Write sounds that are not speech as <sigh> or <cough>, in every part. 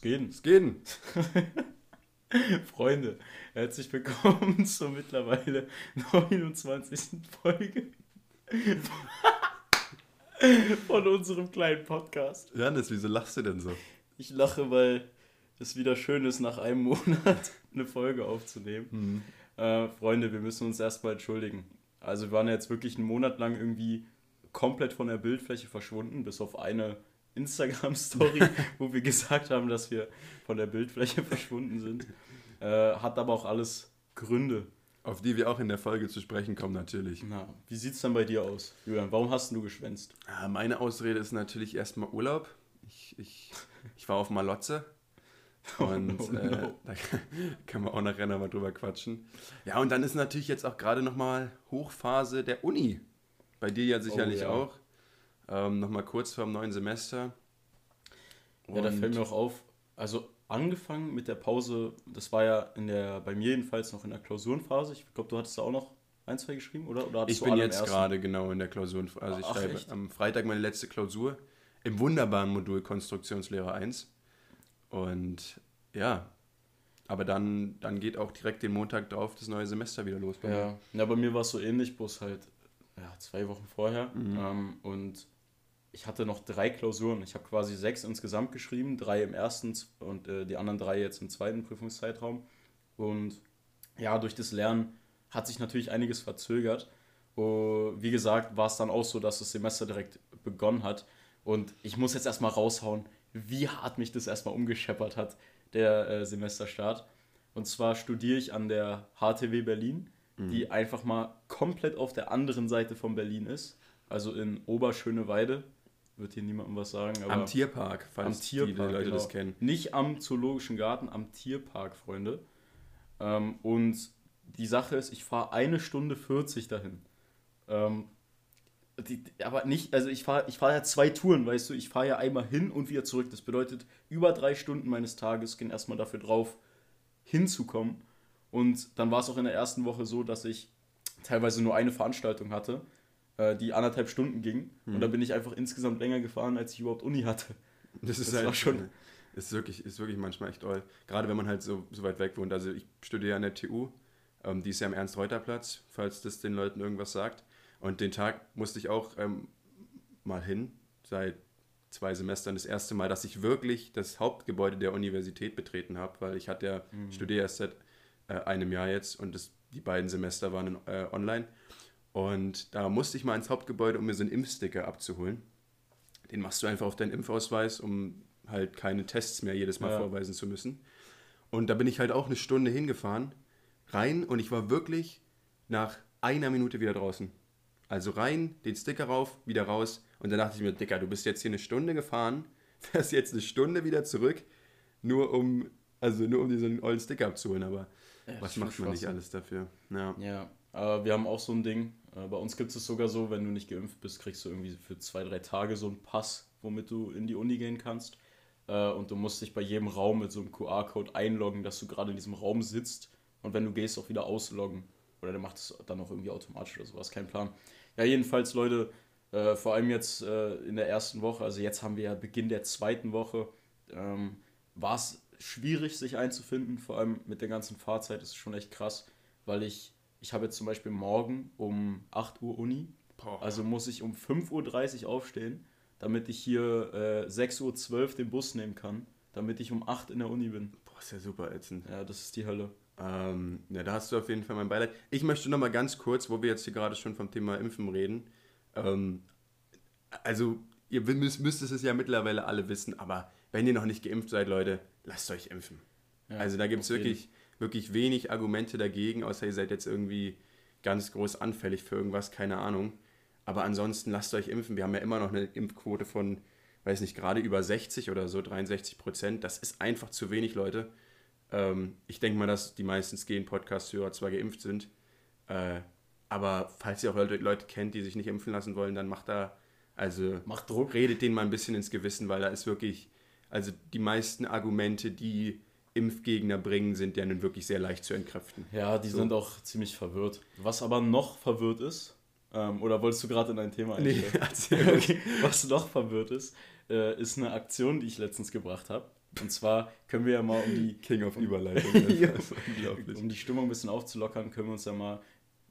Es geht. <laughs> Freunde, herzlich willkommen <laughs> zur mittlerweile 29. Folge <laughs> von unserem kleinen Podcast. Janis, wieso lachst du denn so? Ich lache, weil es wieder schön ist, nach einem Monat eine Folge aufzunehmen. Mhm. Äh, Freunde, wir müssen uns erstmal entschuldigen. Also wir waren jetzt wirklich einen Monat lang irgendwie komplett von der Bildfläche verschwunden, bis auf eine Instagram-Story, <laughs> wo wir gesagt haben, dass wir von der Bildfläche verschwunden sind. Äh, hat aber auch alles Gründe. Auf die wir auch in der Folge zu sprechen kommen, natürlich. Na, wie sieht's dann bei dir aus, Julian? Warum hast du geschwänzt? Ah, Meine Ausrede ist natürlich erstmal Urlaub. Ich, ich, ich war auf Malotze. <laughs> Und Oh no, äh, no. da kann man auch nachher nochmal drüber quatschen. Ja, und dann ist natürlich jetzt auch gerade nochmal Hochphase der Uni. Bei dir ja sicherlich Oh, ja. auch. Ähm, nochmal kurz vor dem neuen Semester. Ja, da Und- fällt mir auch auf, also angefangen mit der Pause, das war ja in der, bei mir jedenfalls noch in der Klausurenphase. Ich glaube, du hattest da auch noch ein, zwei geschrieben, oder? oder Ich bin jetzt gerade genau in der Klausur. Also ich Ach, schreibe echt? am Freitag meine letzte Klausur im wunderbaren Modul Konstruktionslehre 1. Und ja, aber dann, dann geht auch direkt den Montag drauf das neue Semester wieder los. bei mir. Ja, ja bei mir war es so ähnlich, bloß halt ja, zwei Wochen vorher. Mhm. Ähm, und ich hatte noch drei Klausuren. Ich habe quasi sechs insgesamt geschrieben, drei im ersten und äh, die anderen drei jetzt im zweiten Prüfungszeitraum. Und ja, durch das Lernen hat sich natürlich einiges verzögert. Oh, wie gesagt, war es dann auch so, dass das Semester direkt begonnen hat. Und ich muss jetzt erstmal raushauen, wie hart mich das erstmal umgescheppert hat, der äh, Semesterstart. Und zwar studiere ich an der HTW Berlin, die einfach mal komplett auf der anderen Seite von Berlin ist. Also in Oberschöneweide. Wird hier niemandem was sagen. Aber Am Tierpark, falls am Tierpark, die Leute genau. das kennen. Nicht am Zoologischen Garten, am Tierpark, Freunde. Ähm, und die Sache ist, ich fahre eine Stunde 40 dahin. Ähm, die, aber nicht, also ich fahre ich fahr ja zwei Touren, weißt du, ich fahre ja einmal hin und wieder zurück. Das bedeutet, über drei Stunden meines Tages gehen erstmal dafür drauf, hinzukommen. Und dann war es auch in der ersten Woche so, dass ich teilweise nur eine Veranstaltung hatte, äh, die anderthalb Stunden ging. Und da bin ich einfach insgesamt länger gefahren, als ich überhaupt Uni hatte. <laughs> Das ist Das war halt schon- <laughs> Ist wirklich, ist wirklich manchmal echt toll. Gerade wenn man halt so, so weit weg wohnt. Also ich studiere an der TU. Ähm, die ist ja am Ernst-Reuter-Platz, falls das den Leuten irgendwas sagt. Und den Tag musste ich auch ähm, mal hin, seit zwei Semestern das erste Mal, dass ich wirklich das Hauptgebäude der Universität betreten habe, weil ich hatte ja, studiere erst seit äh, einem Jahr jetzt und das, die beiden Semester waren in, äh, online. Und da musste ich mal ins Hauptgebäude, um mir so einen Impfsticker abzuholen. Den machst du einfach auf deinen Impfausweis, um halt keine Tests mehr jedes Mal Ja. vorweisen zu müssen. Und da bin ich halt auch eine Stunde hingefahren, rein und ich war wirklich nach einer Minute wieder draußen. Also rein, den Sticker rauf, wieder raus. Und dann dachte ich mir, Dicker, du bist jetzt hier eine Stunde gefahren, <laughs> fährst jetzt eine Stunde wieder zurück, nur um, also nur um einen ollen Sticker abzuholen. Aber Ja, was macht man nicht alles dafür? Ja. Ja, aber wir haben auch so ein Ding. äh, Bei uns gibt es sogar so, wenn du nicht geimpft bist, kriegst du irgendwie für zwei, drei Tage so einen Pass, womit du in die Uni gehen kannst. Äh, Und du musst dich bei jedem Raum mit so einem QR-Code einloggen, dass du gerade in diesem Raum sitzt. Und wenn du gehst, auch wieder ausloggen. Oder der macht es dann auch irgendwie automatisch oder sowas, kein Plan. Ja, jedenfalls, Leute, äh, vor allem jetzt äh, in der ersten Woche, also jetzt haben wir ja Beginn der zweiten Woche, ähm, war es schwierig, sich einzufinden, vor allem mit der ganzen Fahrzeit, das ist schon echt krass, weil ich, ich habe jetzt zum Beispiel morgen um 8 Uhr Uni, Boah. also muss ich um 5.30 Uhr aufstehen, damit ich hier äh, 6.12 Uhr den Bus nehmen kann, damit ich um 8 in der Uni bin. Boah, ist ja super ätzend. Ja, das ist die Hölle. Ähm, ja, da hast du auf jeden Fall mein Beileid. Ich möchte noch mal ganz kurz, wo wir jetzt hier gerade schon vom Thema Impfen reden. Ähm, also, ihr müsst, müsstet es ja mittlerweile alle wissen, aber wenn ihr noch nicht geimpft seid, Leute, lasst euch impfen. Ja, also, da gibt es wirklich, wirklich wenig Argumente dagegen, außer ihr seid jetzt irgendwie ganz groß anfällig für irgendwas, keine Ahnung. Aber ansonsten lasst euch impfen. Wir haben ja immer noch eine Impfquote von, weiß nicht, gerade über 60 oder so, 63 Prozent. Das ist einfach zu wenig, Leute. Ähm, ich denke mal, dass die meisten Skeen-Podcast-Hörer zwar geimpft sind, äh, aber falls ihr auch Leute, Leute kennt, die sich nicht impfen lassen wollen, dann macht da, also Macht Druck. redet denen mal ein bisschen ins Gewissen, weil da ist wirklich, also die meisten Argumente, die Impfgegner bringen, sind ja nun wirklich sehr leicht zu entkräften. Ja, die So. sind auch ziemlich verwirrt. Was aber noch verwirrt ist, ähm, oder wolltest du gerade in ein Thema Nee, einsteigen? <laughs> erzähl ruhig. okay. Was noch verwirrt ist, äh, ist eine Aktion, die ich letztens gebracht habe. Und zwar können wir ja mal um die. <laughs> King of Überleitung. <laughs> ja, um die Stimmung ein bisschen aufzulockern, können wir uns ja mal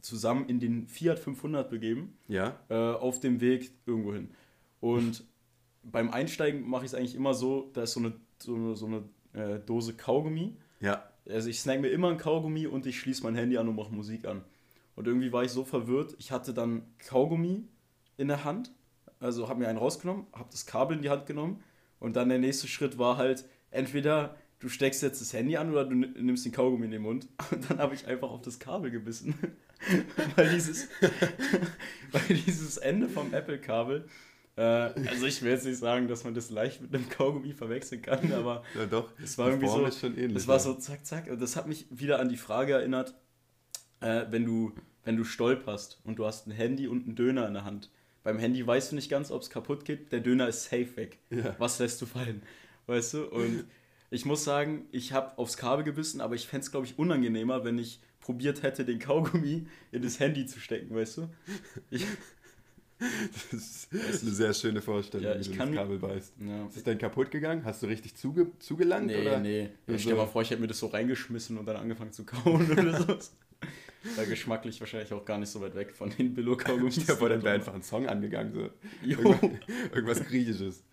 zusammen in den Fiat 500 begeben. Ja. Äh, auf dem Weg irgendwo hin. Und beim Einsteigen mache ich es eigentlich immer so, da ist so eine, so eine, so eine äh, Dose Kaugummi. Ja. Also ich snack mir immer ein Kaugummi und ich schließe mein Handy an und mache Musik an. Und irgendwie war ich so verwirrt, ich hatte dann Kaugummi in der Hand, also habe mir einen rausgenommen, habe das Kabel in die Hand genommen und dann der nächste Schritt war halt, entweder du steckst jetzt das Handy an oder du nimmst den Kaugummi in den Mund. <laughs> Und dann habe ich einfach auf das Kabel gebissen. <laughs> weil, dieses, <laughs> weil dieses Ende vom Apple-Kabel, äh, also ich will jetzt nicht sagen, dass man das leicht mit einem Kaugummi verwechseln kann, <laughs> aber ja, doch, es war irgendwie so, es war so zack, zack. Und das hat mich wieder an die Frage erinnert, äh, wenn, du, wenn du stolperst und du hast ein Handy und einen Döner in der Hand. Beim Handy weißt du nicht ganz, ob es kaputt geht, der Döner ist safe weg. Ja. Was lässt du fallen? Weißt du? Und ich muss sagen, ich habe aufs Kabel gebissen, aber ich fände es, glaube ich, unangenehmer, wenn ich probiert hätte, den Kaugummi in das Handy zu stecken, weißt du? Ich, das ist eine sehr schöne Vorstellung, ja, wie du das Kabel beißt. Ja. Ist es denn kaputt gegangen? Hast du richtig zuge zugelangt? Nee, oder? nee. Also- Ich stell mal vor, ich hätte mir das so reingeschmissen und dann angefangen zu kauen oder <laughs> so. War geschmacklich wahrscheinlich auch gar nicht so weit weg von den Billo-Kaugummis. Ja, aber dann wäre einfach ein Song angegangen. So. Irgendwas, irgendwas Griechisches.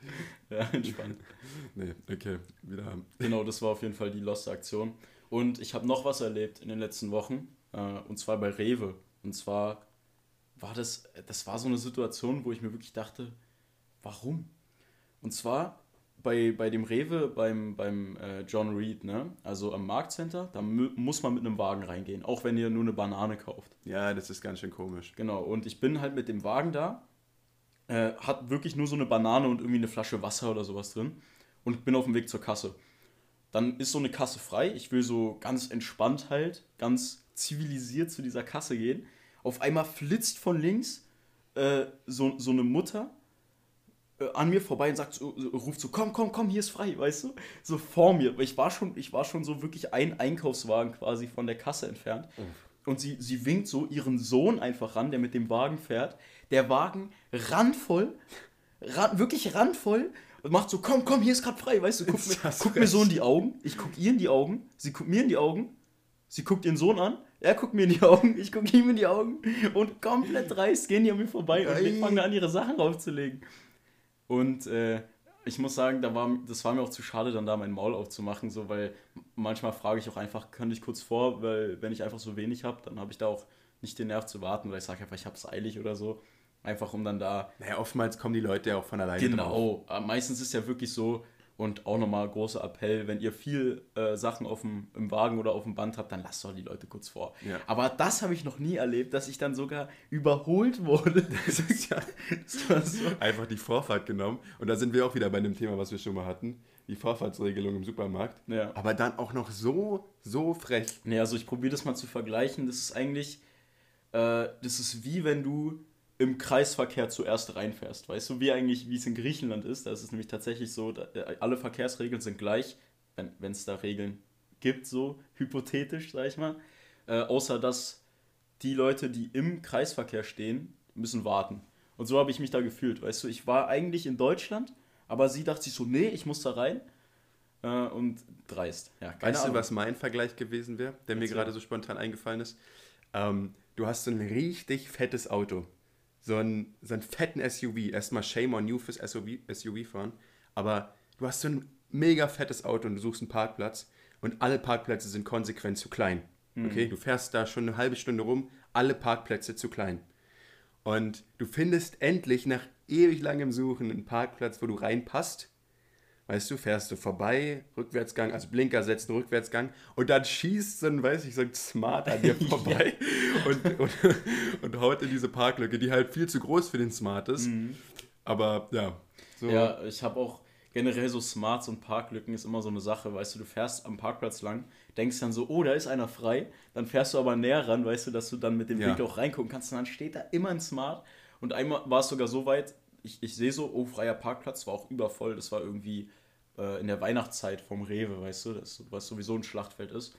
Ja, entspannt. Nee, okay. Wieder haben. Genau, das war auf jeden Fall die loste Aktion. Und ich habe noch was erlebt in den letzten Wochen. Äh, und zwar bei Rewe. Und zwar war das, das war so eine Situation, wo ich mir wirklich dachte, warum? Und zwar bei, bei dem Rewe, beim, beim äh, John Reed, ne? also am Marktcenter, da mu muss man mit einem Wagen reingehen, auch wenn ihr nur eine Banane kauft. Ja, das ist ganz schön komisch. Genau, und ich bin halt mit dem Wagen da, äh, hat wirklich nur so eine Banane und irgendwie eine Flasche Wasser oder sowas drin und bin auf dem Weg zur Kasse. Dann ist so eine Kasse frei, ich will so ganz entspannt halt, ganz zivilisiert zu dieser Kasse gehen. Auf einmal flitzt von links äh, so, so eine Mutter äh, an mir vorbei und sagt so, so, ruft so, komm, komm, komm, hier ist frei, weißt du? So vor mir. Ich war schon, ich war schon so wirklich ein Einkaufswagen quasi von der Kasse entfernt. Und sie, sie winkt so ihren Sohn einfach ran, der mit dem Wagen fährt. Der Wagen randvoll, ran, wirklich randvoll und macht so, komm, komm, hier ist gerade frei, weißt du, guck, mir, guck mir so in die Augen, ich guck ihr in die Augen, sie guckt mir in die Augen, sie guckt ihren Sohn an, er guckt mir in die Augen, ich guck ihm in die Augen und komplett dreist gehen die an mir vorbei und Ei. fangen an, ihre Sachen raufzulegen. Und äh, ich muss sagen, da war, das war mir auch zu schade, dann da mein Maul aufzumachen, so, weil manchmal frage ich auch einfach, könnte ich kurz vor, weil wenn ich einfach so wenig habe, dann habe ich da auch nicht den Nerv zu warten, weil ich sage einfach, ich habe es eilig oder so. Einfach um dann da. Naja, oftmals kommen die Leute ja auch von alleine drauf. Genau. Aber Meistens ist ja wirklich so, und auch nochmal großer Appell, wenn ihr viel äh, Sachen auf dem, im Wagen oder auf dem Band habt, dann lasst doch die Leute kurz vor. Ja. Aber das habe ich noch nie erlebt, dass ich dann sogar überholt wurde. <laughs> Das ist ja, das war so. Einfach die Vorfahrt genommen. Und da sind wir auch wieder bei dem Thema, was wir schon mal hatten. Die Vorfahrtsregelung im Supermarkt. Ja. Aber dann auch noch so, so frech. Nee, also ich probiere das mal zu vergleichen. Das ist eigentlich, äh, das ist wie wenn du im Kreisverkehr zuerst reinfährst. Weißt du, wie eigentlich, wie es in Griechenland ist. Da ist es nämlich tatsächlich so, da, äh, alle Verkehrsregeln sind gleich, wenn es da Regeln gibt, so hypothetisch, sag ich mal. Äh, außer dass die Leute, die im Kreisverkehr stehen, müssen warten. Und so habe ich mich da gefühlt, weißt du. Ich war eigentlich in Deutschland, aber sie dachte sich so, nee, ich muss da rein. Äh, und dreist. Ja, Weißt Ahnung. du, was mein Vergleich gewesen wäre, der mir Erzähl. gerade so spontan eingefallen ist? Ähm, du hast so ein richtig fettes Auto. So einen, so einen fetten SUV. Erstmal Shame on you fürs SUV, SUV fahren. Aber du hast so ein mega fettes Auto und du suchst einen Parkplatz und alle Parkplätze sind konsequent zu klein. Okay, du fährst da schon eine halbe Stunde rum, alle Parkplätze zu klein. Und du findest endlich nach ewig langem Suchen einen Parkplatz, wo du reinpasst. Weißt du, fährst du vorbei, Rückwärtsgang, also Blinker setzen, Rückwärtsgang und dann schießt so ein, weiß ich, so ein Smart an dir <laughs> vorbei und, und, und haut in diese Parklücke, die halt viel zu groß für den Smart ist. Aber ja, so. Ja, ich habe auch generell so Smarts und Parklücken ist immer so eine Sache, weißt du, du fährst am Parkplatz lang, denkst dann so, oh, da ist einer frei, dann fährst du aber näher ran, weißt du, dass du dann mit dem Ja. Blick auch reingucken kannst und dann steht da immer ein Smart und einmal war es sogar so weit, ich, ich sehe so, oh, freier Parkplatz, war auch übervoll, das war irgendwie äh, in der Weihnachtszeit vom Rewe, weißt du, das, was sowieso ein Schlachtfeld ist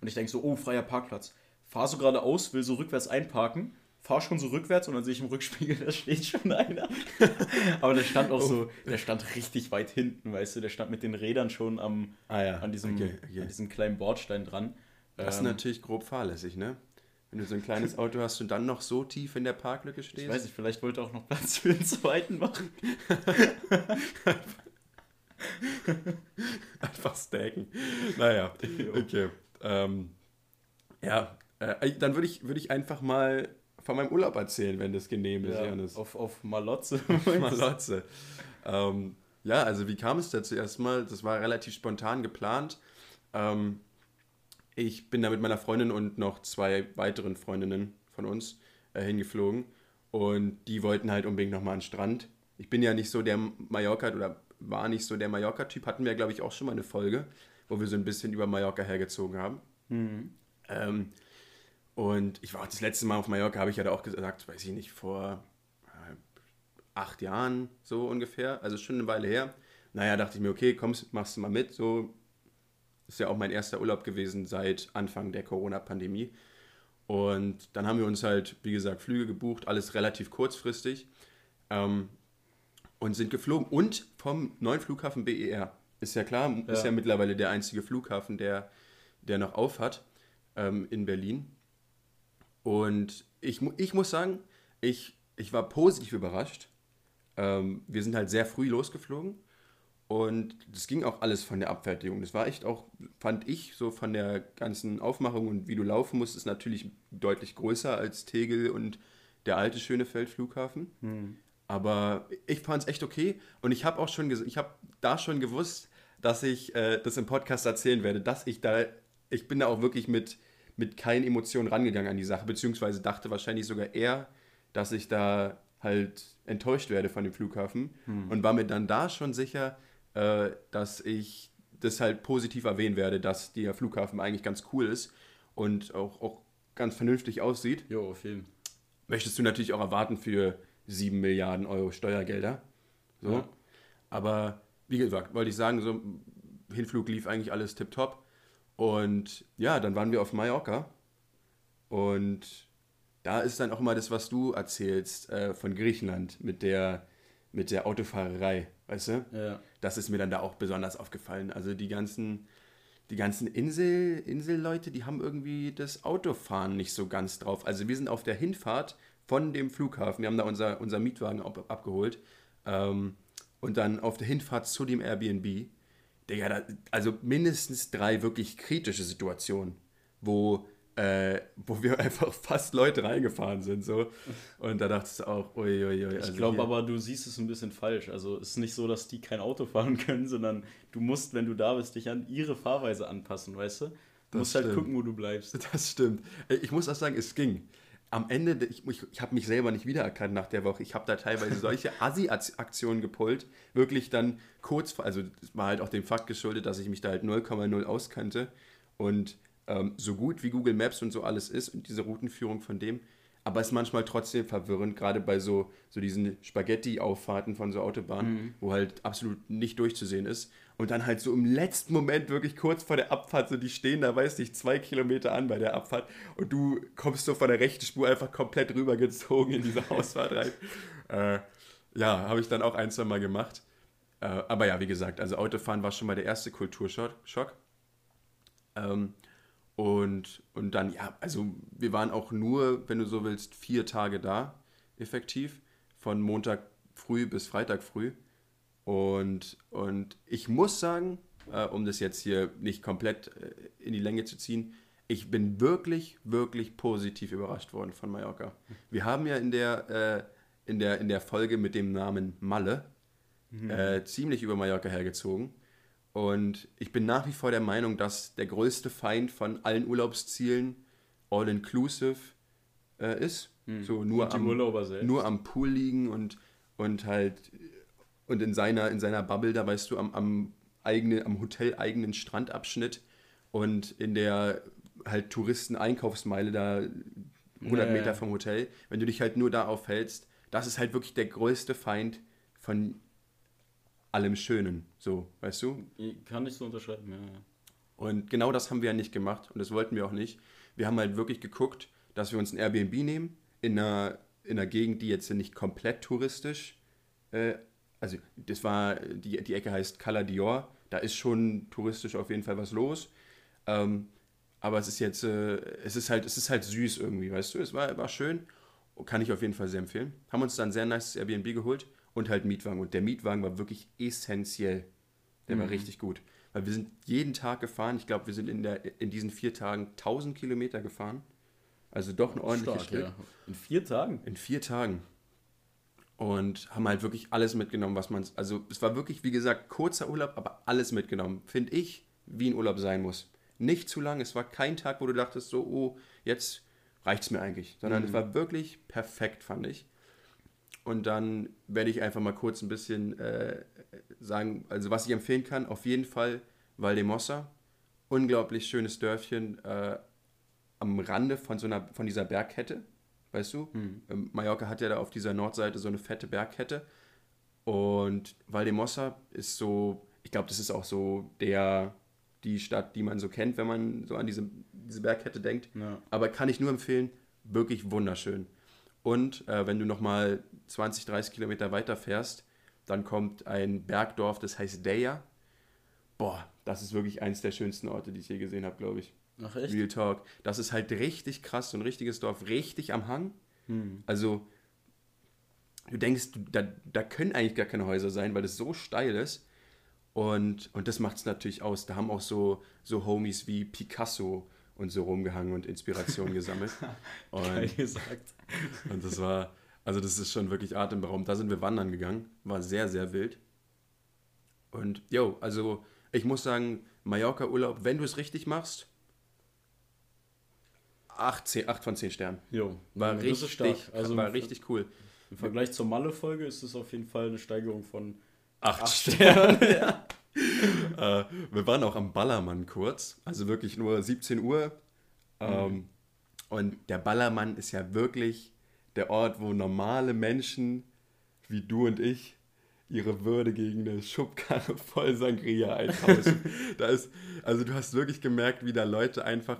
und ich denke so, oh, freier Parkplatz, fahr so geradeaus, will so rückwärts einparken, fahre schon so rückwärts und dann sehe ich im Rückspiegel, <laughs> da steht schon einer. <laughs> Aber der stand auch so, der stand richtig weit hinten, weißt du, der stand mit den Rädern schon am, Ah ja, an, diesem, okay, okay. an diesem kleinen Bordstein dran. Das ist Ähm, natürlich grob fahrlässig, ne? Wenn du so ein kleines <laughs> Auto hast und dann noch so tief in der Parklücke stehst. ich weiß nicht, vielleicht wollte er auch noch Platz für den zweiten machen. <laughs> Einfach staken. Naja, okay. Ähm, ja, äh, dann würde ich, würd ich einfach mal von meinem Urlaub erzählen, wenn das genehm ist, Ja, Janis. auf, auf Malotze. <laughs> Malotze. Ähm, ja, also wie kam es dazu erstmal? Das war relativ spontan geplant. Ähm, ich bin da mit meiner Freundin und noch zwei weiteren Freundinnen von uns äh, hingeflogen und die wollten halt unbedingt nochmal an den Strand. Ich bin ja nicht so der Mallorca oder war nicht so der Mallorca-Typ. Hatten wir, glaube ich, auch schon mal eine Folge, wo wir so ein bisschen über Mallorca hergezogen haben. Ähm, und ich war auch das letzte Mal auf Mallorca, habe ich ja da auch gesagt, weiß ich nicht, vor äh, acht Jahren so ungefähr, also schon eine Weile her. Naja, dachte ich mir, okay, kommst, machst du mal mit, so ist ja auch mein erster Urlaub gewesen seit Anfang der Corona-Pandemie. Und dann haben wir uns halt, wie gesagt, Flüge gebucht, alles relativ kurzfristig ähm, und sind geflogen. Und vom neuen Flughafen BER. Ist ja klar, ist Ja. ja mittlerweile der einzige Flughafen, der, der noch auf hat ähm, in Berlin. Und ich, ich muss sagen, ich, ich war positiv überrascht. Ähm, wir sind halt sehr früh losgeflogen und das ging auch alles von der Abfertigung. Das war echt auch, fand ich, so von der ganzen Aufmachung und wie du laufen musst, ist natürlich deutlich größer als Tegel und der alte Schönefeld Flughafen. Aber ich fand es echt okay und ich habe auch schon, ich habe da schon gewusst, dass ich äh, das im Podcast erzählen werde, dass ich da, ich bin da auch wirklich mit, mit keinen Emotionen rangegangen an die Sache, beziehungsweise dachte wahrscheinlich sogar eher, dass ich da halt enttäuscht werde von dem Flughafen und war mir dann da schon sicher, äh, dass ich das halt positiv erwähnen werde, dass der Flughafen eigentlich ganz cool ist und auch, auch ganz vernünftig aussieht Jo, auf jeden möchtest du natürlich auch erwarten für 7 Milliarden Euro Steuergelder. So. Ja. Aber wie gesagt, wollte ich sagen, so Hinflug lief eigentlich alles tipptopp. Und ja, dann waren wir auf Mallorca. Und da ist dann auch mal das, was du erzählst äh, von Griechenland mit der, mit der Autofahrerei, weißt du? Ja. Das ist mir dann da auch besonders aufgefallen. Also die ganzen, die ganzen Insel, Inselleute, die haben irgendwie das Autofahren nicht so ganz drauf. Also wir sind auf der Hinfahrt von dem Flughafen, wir haben da unser, unser Mietwagen ab, abgeholt ähm, und dann auf der Hinfahrt zu dem Airbnb, Digga, da, also mindestens drei wirklich kritische Situationen, wo, äh, wo wir <laughs> einfach fast Leute reingefahren sind. So. Und da dachtest du auch, uiuiui. also Ich glaube aber, du siehst es ein bisschen falsch. Also es ist nicht so, dass die kein Auto fahren <laughs> können, sondern du musst, wenn du da bist, dich an ihre Fahrweise anpassen, weißt du? Du Das musst halt gucken, wo du bleibst. <laughs> Das stimmt. Äh, Ich muss auch sagen, es ging. Am Ende, ich, ich, ich habe mich selber nicht wiedererkannt nach der Woche. Ich habe da teilweise solche Assi-Aktionen gepult. Wirklich dann kurz, vor- also es war halt auch dem Fakt geschuldet, dass ich mich da halt 0,0 auskannte. Und ähm, so gut wie Google Maps und so alles ist und diese Routenführung von dem, aber es ist manchmal trotzdem verwirrend, gerade bei so, so diesen Spaghetti-Auffahrten von so Autobahnen, wo halt absolut nicht durchzusehen ist. Und dann halt so im letzten Moment, wirklich kurz vor der Abfahrt, so die stehen da, weiß nicht, zwei Kilometer an bei der Abfahrt und du kommst so von der rechten Spur einfach komplett rübergezogen in diese <laughs> Ausfahrt rein. äh, ja, habe ich dann auch ein, zwei Mal gemacht. Äh, aber ja, wie gesagt, also Autofahren war schon mal der erste Kulturschock. Schock. Ähm, und, und dann, ja, also wir waren auch nur, wenn du so willst, vier Tage da, effektiv. Von Montag früh bis Freitag früh. Und, und ich muss sagen, äh, um das jetzt hier nicht komplett äh, in die Länge zu ziehen, ich bin wirklich, wirklich positiv überrascht worden von Mallorca. Wir haben ja in der, äh, in der, in der Folge mit dem Namen Malle äh, ziemlich über Mallorca hergezogen. Und ich bin nach wie vor der Meinung, dass der größte Feind von allen Urlaubszielen all-inclusive äh, ist. So nur am, nur am Pool liegen und, und halt und in seiner, in seiner Bubble, da weißt du, am, am, eigene, am hoteleigenen Strandabschnitt und in der halt Touristen-Einkaufsmeile da 100 Ja, Meter vom Hotel, wenn du dich halt nur da aufhältst, das ist halt wirklich der größte Feind von allem Schönen, so, weißt du? Kann ich so unterschreiben, ja. ja. Und genau das haben wir ja nicht gemacht und das wollten wir auch nicht. Wir haben halt wirklich geguckt, dass wir uns ein Airbnb nehmen in einer, in einer Gegend, die jetzt nicht komplett touristisch, äh, also das war, die, die Ecke heißt Cala Dior, da ist schon touristisch auf jeden Fall was los. Ähm, aber es ist jetzt, äh, es ist halt, es ist halt süß irgendwie, weißt du, es war, war schön, kann ich auf jeden Fall sehr empfehlen. Haben uns dann ein sehr nice Airbnb geholt und halt Mietwagen. Und der Mietwagen war wirklich essentiell. Der mhm. war richtig gut. Weil wir sind jeden Tag gefahren. Ich glaube, wir sind in, der, in diesen vier Tagen 1000 Kilometer gefahren. Also doch ein ordentliches Stück. Ja. In vier Tagen? In vier Tagen. Und haben halt wirklich alles mitgenommen, was man. Also es war wirklich, wie gesagt, kurzer Urlaub, aber alles mitgenommen. Finde ich, wie ein Urlaub sein muss. Nicht zu lang. Es war kein Tag, wo du dachtest, so, oh, jetzt reicht es mir eigentlich. Sondern mhm. es war wirklich perfekt, fand ich. Und dann werde ich einfach mal kurz ein bisschen äh, sagen, also was ich empfehlen kann, auf jeden Fall Valdemossa. Unglaublich schönes Dörfchen äh, am Rande von so einer, von dieser Bergkette, weißt du? Mhm. Mallorca hat ja da auf dieser Nordseite so eine fette Bergkette. Und Valdemossa ist so, ich glaube, das ist auch so der, die Stadt, die man so kennt, wenn man so an diese, diese Bergkette denkt. Ja. Aber kann ich nur empfehlen, wirklich wunderschön. Und äh, wenn du nochmal 20, 30 Kilometer weiter fährst, dann kommt ein Bergdorf, das heißt Deja. Boah, das ist wirklich eins der schönsten Orte, die ich je gesehen habe, glaube ich. Ach echt? Real Talk. Das ist halt richtig krass, so ein richtiges Dorf, richtig am Hang. Hm. Also, du denkst, da, da können eigentlich gar keine Häuser sein, weil das so steil ist. Und, und das macht es natürlich aus. Da haben auch so, so Homies wie Picasso und so rumgehangen und Inspiration gesammelt. <laughs> Und, Geil gesagt. Und das war, also das ist schon wirklich atemberaubend. Da sind wir wandern gegangen, war sehr, sehr wild. Und yo, also ich muss sagen, Mallorca-Urlaub, wenn du es richtig machst, 8, 10, 8 von 10 Sternen. Jo, war, richtig, also war richtig cool. Im Vergleich zur Malle-Folge ist es auf jeden Fall eine Steigerung von 8 Sternen. ja. <laughs> äh, wir waren auch am Ballermann kurz, also wirklich nur 17 Uhr. Ähm, mhm. Und der Ballermann ist ja wirklich der Ort, wo normale Menschen wie du und ich ihre Würde gegen eine Schubkarre <laughs> voll Sangria eintauschen. <laughs> da ist, also du hast wirklich gemerkt, wie da Leute einfach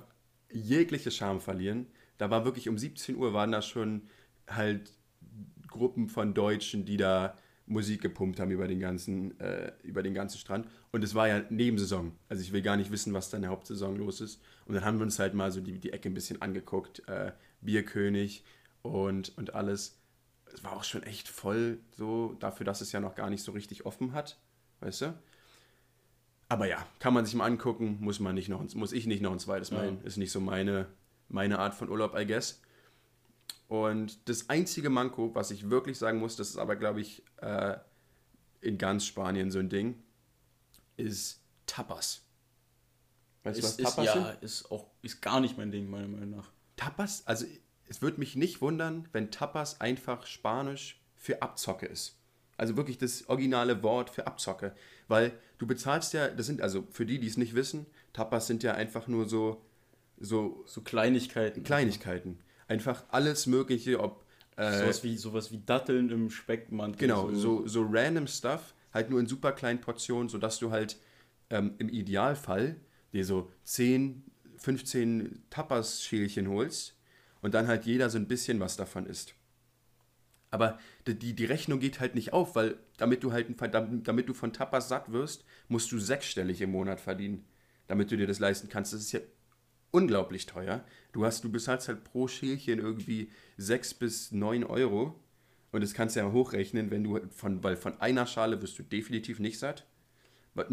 jegliche Scham verlieren. Da war wirklich um 17 Uhr waren da schon halt Gruppen von Deutschen, die da Musik gepumpt haben über den ganzen, äh, über den ganzen Strand. Und es war ja Nebensaison. Also ich will gar nicht wissen, was da in der Hauptsaison los ist. Und dann haben wir uns halt mal so die, die Ecke ein bisschen angeguckt. Äh, Bierkönig und, und alles. Es war auch schon echt voll, so dafür, dass es ja noch gar nicht so richtig offen hat. Weißt du? Aber ja, kann man sich mal angucken, muss man nicht noch, muss ich nicht noch ein zweites Mal ja. Ist nicht so meine, meine Art von Urlaub, I guess. Und das einzige Manko, was ich wirklich sagen muss, das ist aber, glaube ich, äh, in ganz Spanien so ein Ding, ist Tapas. Weißt ist, du, was Tapas ist, ja, sind? ist auch ist gar nicht mein Ding, meiner Meinung nach. Tapas? Also, es würde mich nicht wundern, wenn Tapas einfach Spanisch für Abzocke ist. Also wirklich das originale Wort für Abzocke. Weil du bezahlst ja, das sind also für die, die es nicht wissen, Tapas sind ja einfach nur so. So, so Kleinigkeiten. Kleinigkeiten einfach alles Mögliche, ob. Äh, sowas, wie, sowas wie Datteln im Speckmantel. Genau, so, so random Stuff, halt nur in super kleinen Portionen, sodass du halt ähm, im Idealfall dir so 10, 15 Tapas-Schälchen holst und dann halt jeder so ein bisschen was davon isst. Aber die, die Rechnung geht halt nicht auf, weil damit du halt damit du von Tapas satt wirst, musst du sechsstellig im Monat verdienen, damit du dir das leisten kannst. Das ist ja unglaublich teuer. Du hast, du bezahlst halt pro Schälchen irgendwie 6 bis 9 Euro. Und das kannst du ja hochrechnen, wenn du von, weil von einer Schale wirst du definitiv nicht satt.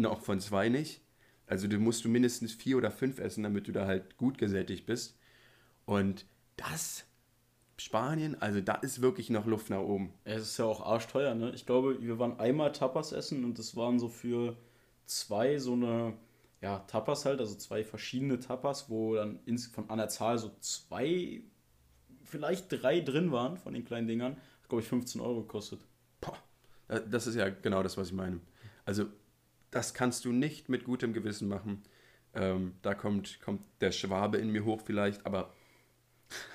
Auch von zwei nicht. Also du musst du mindestens vier oder fünf essen, damit du da halt gut gesättigt bist. Und das, Spanien, also da ist wirklich noch Luft nach oben. Es ist ja auch arschteuer, ne? Ich glaube, wir waren einmal Tapas essen und das waren so für zwei so eine ja, Tapas halt, also zwei verschiedene Tapas, wo dann ins, von der Zahl so zwei, vielleicht drei drin waren von den kleinen Dingern. Das glaube ich 15 Euro gekostet. Das ist ja genau das, was ich meine. Also, das kannst du nicht mit gutem Gewissen machen. Ähm, da kommt, kommt der Schwabe in mir hoch vielleicht, aber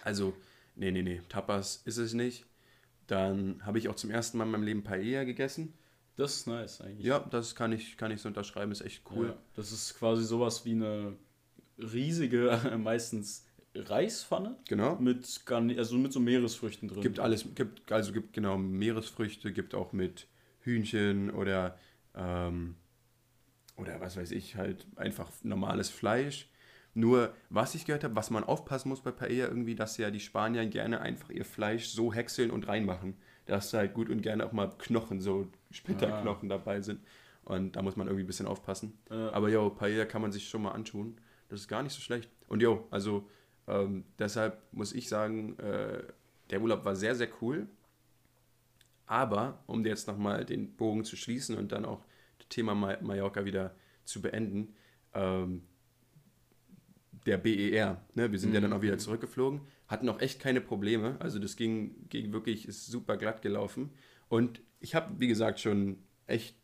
also, nee, nee, nee, Tapas ist es nicht. Dann habe ich auch zum ersten Mal in meinem Leben Paella gegessen. Das ist nice eigentlich. Ja, das kann ich, kann ich so unterschreiben, ist echt cool. Ja, das ist quasi sowas wie eine riesige, <laughs> meistens Reispfanne Genau. mit, also mit so Meeresfrüchten drin. Gibt alles, gibt, also gibt genau Meeresfrüchte, gibt auch mit Hühnchen oder, ähm, oder was weiß ich, halt einfach normales Fleisch. Nur, was ich gehört habe, was man aufpassen muss bei Paella irgendwie, dass ja die Spanier gerne einfach ihr Fleisch so häckseln und reinmachen. Dass da halt gut und gerne auch mal Knochen, so Splitterknochen dabei sind. Und da muss man irgendwie ein bisschen aufpassen. Ja. Aber jo, Paella kann man sich schon mal antun. Das ist gar nicht so schlecht. Und jo, also ähm, deshalb muss ich sagen, äh, der Urlaub war sehr, sehr cool. Aber, um jetzt nochmal den Bogen zu schließen und dann auch das Thema Ma- Mallorca wieder zu beenden, ähm, der BER, ne, wir sind ja dann auch wieder zurückgeflogen, hatten auch echt keine Probleme. Also das ging, ging wirklich, ist super glatt gelaufen. Und ich habe, wie gesagt, schon echt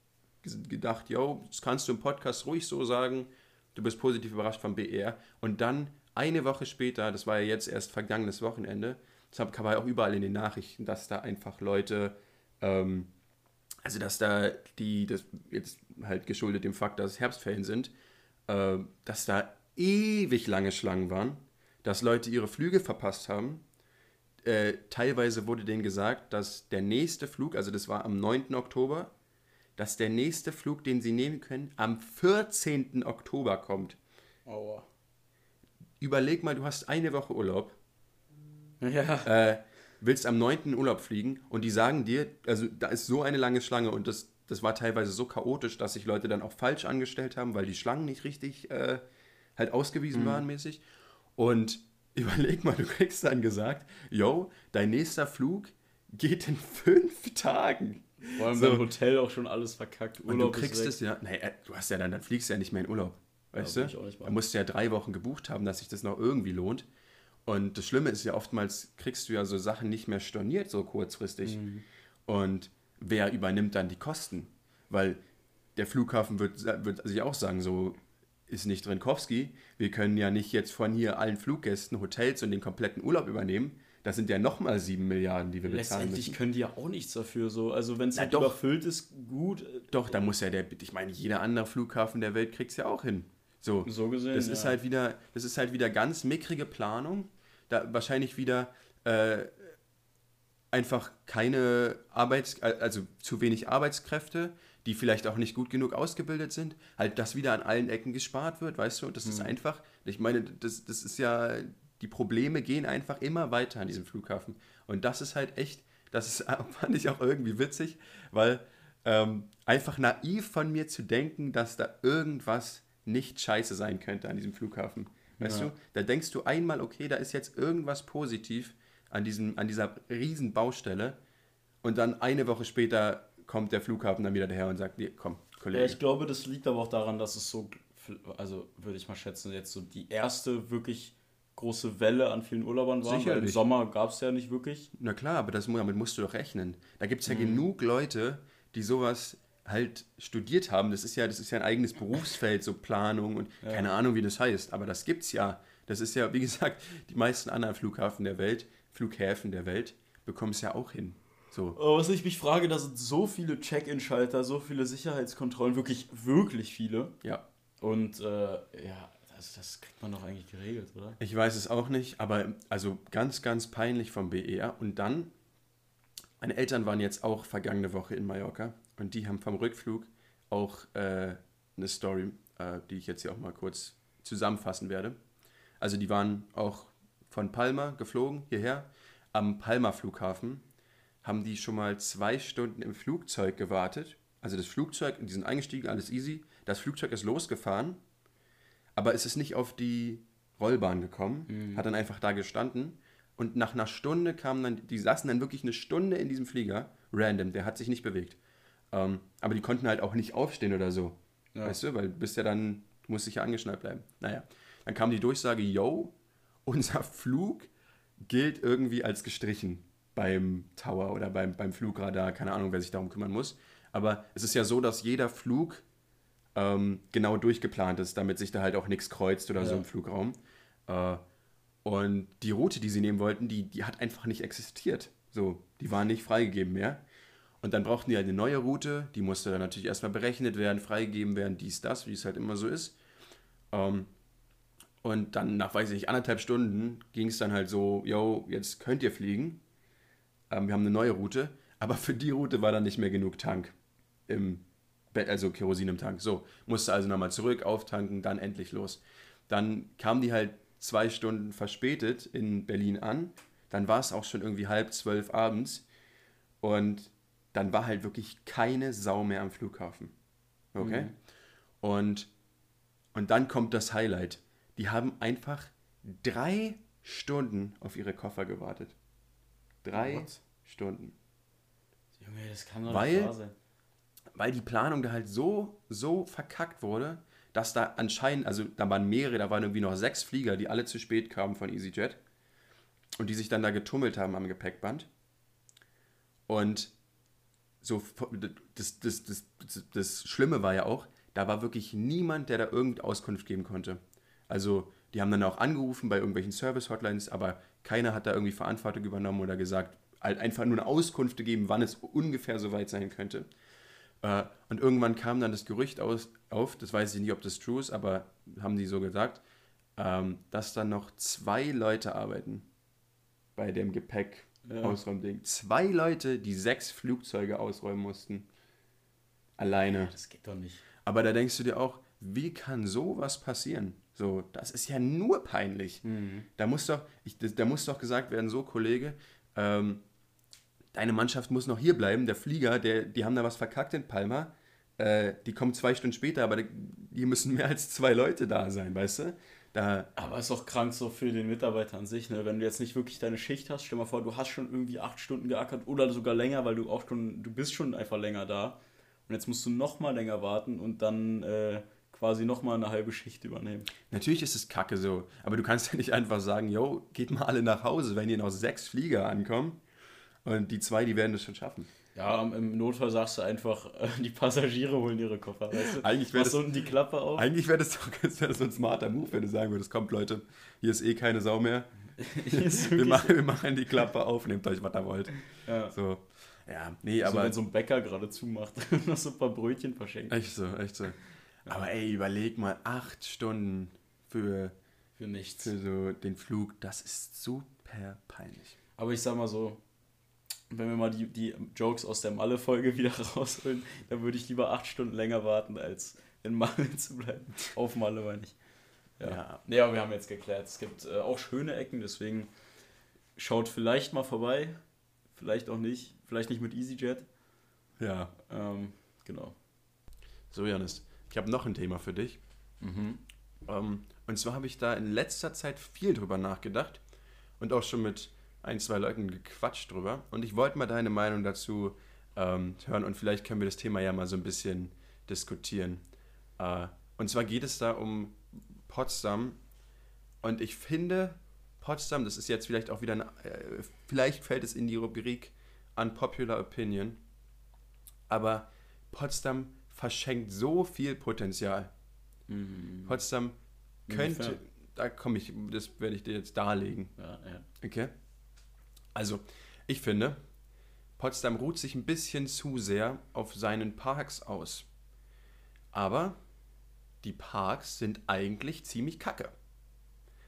gedacht, yo, das kannst du im Podcast ruhig so sagen, du bist positiv überrascht vom BER. Und dann eine Woche später, das war ja jetzt erst vergangenes Wochenende, das war ja auch überall in den Nachrichten, dass da einfach Leute, ähm, also dass da die, das jetzt halt geschuldet dem Fakt, dass es Herbstferien sind, äh, dass da ewig lange Schlangen waren, dass Leute ihre Flüge verpasst haben. Äh, teilweise wurde denen gesagt, dass der nächste Flug, also das war am 9. Oktober, dass der nächste Flug, den sie nehmen können, am 14. Oktober kommt. Aua. Überleg mal, du hast eine Woche Urlaub, Ja. äh, willst am 9. Urlaub fliegen und die sagen dir, also da ist so eine lange Schlange und das, das war teilweise so chaotisch, dass sich Leute dann auch falsch angestellt haben, weil die Schlangen nicht richtig äh, halt ausgewiesen waren mäßig. Und überleg mal, du kriegst dann gesagt, yo, dein nächster Flug geht in fünf Tagen. Vor allem So. beim Hotel auch schon alles verkackt. Und Urlaub du kriegst es ja, äh, du hast ja dann, dann fliegst du ja nicht mehr in Urlaub. Weißt will du? Da musst du ja drei Wochen gebucht haben, dass sich das noch irgendwie lohnt. Und das Schlimme ist ja oftmals, kriegst du ja so Sachen nicht mehr storniert, so kurzfristig. Mhm. Und wer übernimmt dann die Kosten? Weil der Flughafen wird, wird sich auch sagen, so ist nicht Drinkowski. Wir können ja nicht jetzt von hier allen Fluggästen, Hotels und den kompletten Urlaub übernehmen. Das sind ja nochmal sieben Milliarden, die wir bezahlen Letztendlich müssen. können die ja auch nichts dafür. So. Also wenn es halt doch. überfüllt ist, gut. Doch, da muss ja der, ich meine, jeder andere Flughafen der Welt kriegt es ja auch hin. So, So gesehen, Das ist ja. halt wieder, das ist halt wieder ganz mickrige Planung. Da wahrscheinlich wieder äh, einfach keine Arbeits, also zu wenig Arbeitskräfte, die vielleicht auch nicht gut genug ausgebildet sind. Halt, dass wieder an allen Ecken gespart wird, weißt du? Und das ist Mhm. einfach, ich meine, das, das ist ja, die Probleme gehen einfach immer weiter an diesem Flughafen. Und das ist halt echt, das ist, <laughs> fand ich auch irgendwie witzig, weil ähm, einfach naiv von mir zu denken, dass da irgendwas nicht scheiße sein könnte an diesem Flughafen. Weißt Ja. du? Da denkst du einmal, okay, da ist jetzt irgendwas positiv an, diesem, an dieser riesen Baustelle und dann eine Woche später kommt der Flughafen dann wieder daher und sagt, nee, komm, Kollege. Ja, ich glaube, das liegt aber auch daran, dass es so, also würde ich mal schätzen, jetzt so die erste wirklich große Welle an vielen Urlaubern war. Weil Im Sicherlich. Sommer gab es ja nicht wirklich. Na klar, aber das, damit musst du doch rechnen. Da gibt es Mhm. ja genug Leute, die sowas halt studiert haben. Das ist ja, das ist ja ein eigenes Berufsfeld, so Planung und keine Ahnung, wie das heißt. Aber das gibt's ja. Das ist ja, wie gesagt, die meisten anderen Flughafen der Welt, Flughäfen der Welt, bekommen es ja auch hin. So. Aber was ich mich frage, da sind so viele Check-in-Schalter, so viele Sicherheitskontrollen, wirklich, wirklich viele. Ja. Und äh, ja, das, das kriegt man doch eigentlich geregelt, oder? Ich weiß es auch nicht, aber also ganz, ganz peinlich vom BER. Und dann, meine Eltern waren jetzt auch vergangene Woche in Mallorca und die haben vom Rückflug auch äh, eine Story, äh, die ich jetzt hier auch mal kurz zusammenfassen werde. Also die waren auch von Palma geflogen hierher. Am Palma-Flughafen haben die schon mal zwei Stunden im Flugzeug gewartet. Also das Flugzeug, die sind eingestiegen, alles easy. Das Flugzeug ist losgefahren, aber es ist nicht auf die Rollbahn gekommen, hat dann einfach da gestanden und nach einer Stunde kamen dann, die saßen dann wirklich eine Stunde in diesem Flieger, random, der hat sich nicht bewegt. Ähm, aber die konnten halt auch nicht aufstehen oder so, Ja. weißt du, weil du bist ja dann, du musst dich ja angeschnallt bleiben. Naja, dann kam die Durchsage, yo, <laughs> unser Flug gilt irgendwie als gestrichen beim Tower oder beim, beim Flugradar, keine Ahnung, wer sich darum kümmern muss. Aber es ist ja so, dass jeder Flug ähm, genau durchgeplant ist, damit sich da halt auch nichts kreuzt oder so Ja. im Flugraum. Äh, und die Route, die sie nehmen wollten, die, die hat einfach nicht existiert. So, die war nicht freigegeben mehr. Und dann brauchten die halt eine neue Route, die musste dann natürlich erstmal berechnet werden, freigegeben werden, dies, das, wie es halt immer so ist. Ähm, Und dann nach, weiß ich nicht, anderthalb Stunden ging es dann halt so, yo, jetzt könnt ihr fliegen. Ähm, wir haben eine neue Route. Aber für die Route war dann nicht mehr genug Tank im Bett, also Kerosin im Tank. So, musste also nochmal zurück, auftanken, dann endlich los. Dann kamen die halt zwei Stunden verspätet in Berlin an. Dann war es auch schon irgendwie halb zwölf abends. Und dann war halt wirklich keine Sau mehr am Flughafen. Okay? Mhm. Und, und dann kommt das Highlight. Die haben einfach drei Stunden auf ihre Koffer gewartet. Drei What? Stunden. Junge, das kann doch weil, nicht wahr sein. Weil die Planung da halt so, so verkackt wurde, dass da anscheinend, also da waren mehrere, da waren irgendwie noch sechs Flieger, die alle zu spät kamen von EasyJet und die sich dann da getummelt haben am Gepäckband. Und so, das, das, das, das, Schlimme war ja auch, da war wirklich niemand, der da irgendeine Auskunft geben konnte. Also, die haben dann auch angerufen bei irgendwelchen Service-Hotlines, aber keiner hat da irgendwie Verantwortung übernommen oder gesagt, halt einfach nur eine Auskunft gegeben, wann es ungefähr so weit sein könnte. Äh, und irgendwann kam dann das Gerücht aus, auf, das weiß ich nicht, ob das true ist, aber haben die so gesagt, ähm, dass dann noch zwei Leute arbeiten bei dem Gepäck ja. Ausräumding. Zwei Leute, die sechs Flugzeuge ausräumen mussten. Alleine. Ja, das geht doch nicht. Aber da denkst du dir auch, wie kann sowas passieren? So, das ist ja nur peinlich. Mhm. Da, muss doch, ich, da muss doch gesagt werden, so Kollege, ähm, deine Mannschaft muss noch hier bleiben. Der Flieger, der, die haben da was verkackt in Palma. Äh, die kommen zwei Stunden später, aber die müssen mehr als zwei Leute da sein, weißt du? Da aber ist doch krank so für den Mitarbeiter an sich, ne? Wenn du jetzt nicht wirklich deine Schicht hast, stell mal vor, du hast schon irgendwie acht Stunden geackert oder sogar länger, weil du auch schon, du bist schon einfach länger da. Und jetzt musst du noch mal länger warten und dann äh, quasi noch mal eine halbe Schicht übernehmen. Natürlich ist es kacke so, aber du kannst ja nicht einfach sagen, yo, geht mal alle nach Hause, wenn hier noch sechs Flieger ankommen und die zwei, die werden das schon schaffen. Ja, im Notfall sagst du einfach, <laughs> die Passagiere holen ihre Koffer. Weißt du? Eigentlich wäre das unten die Klappe auf. Eigentlich wäre das doch <laughs> wär das so ein smarter Move, wenn du sagen würdest, kommt Leute, hier ist eh keine Sau mehr. <laughs> wir, machen, wir machen die Klappe auf, nehmt euch, was ihr wollt. Ja. So. Ja, nee, so, aber. Wenn so ein Bäcker gerade zumacht und noch so ein paar Brötchen verschenkt. Echt so, echt so. Aber ey, überleg mal, acht Stunden für, für nichts. Für so den Flug, das ist super peinlich. Aber ich sag mal so, wenn wir mal die, die Jokes aus der Malle-Folge <laughs> wieder rausholen, dann würde ich lieber acht Stunden länger warten, als in Malle <laughs> zu bleiben. Auf Malle, meine ich. Ja. ja. Nee, aber wir haben jetzt geklärt, es gibt äh, auch schöne Ecken, deswegen schaut vielleicht mal vorbei, vielleicht auch nicht, vielleicht nicht mit EasyJet. Ja. Ähm, genau. So, Janis, ich habe noch ein Thema für dich. Mhm. Ähm, und zwar habe ich da in letzter Zeit viel drüber nachgedacht und auch schon mit ein, zwei Leuten gequatscht drüber. Und ich wollte mal deine Meinung dazu ähm, hören und vielleicht können wir das Thema ja mal so ein bisschen diskutieren. Äh, und zwar geht es da um Potsdam. Und ich finde, Potsdam, das ist jetzt vielleicht auch wieder, eine, äh, vielleicht fällt es in die Rubrik Unpopular Opinion, aber Potsdam verschenkt so viel Potenzial. Mhm. Potsdam könnte, Inwiefern? da komme ich, das werde ich dir jetzt darlegen. Ja, ja. Okay. Also, ich finde, Potsdam ruht sich ein bisschen zu sehr auf seinen Parks aus. Aber die Parks sind eigentlich ziemlich kacke.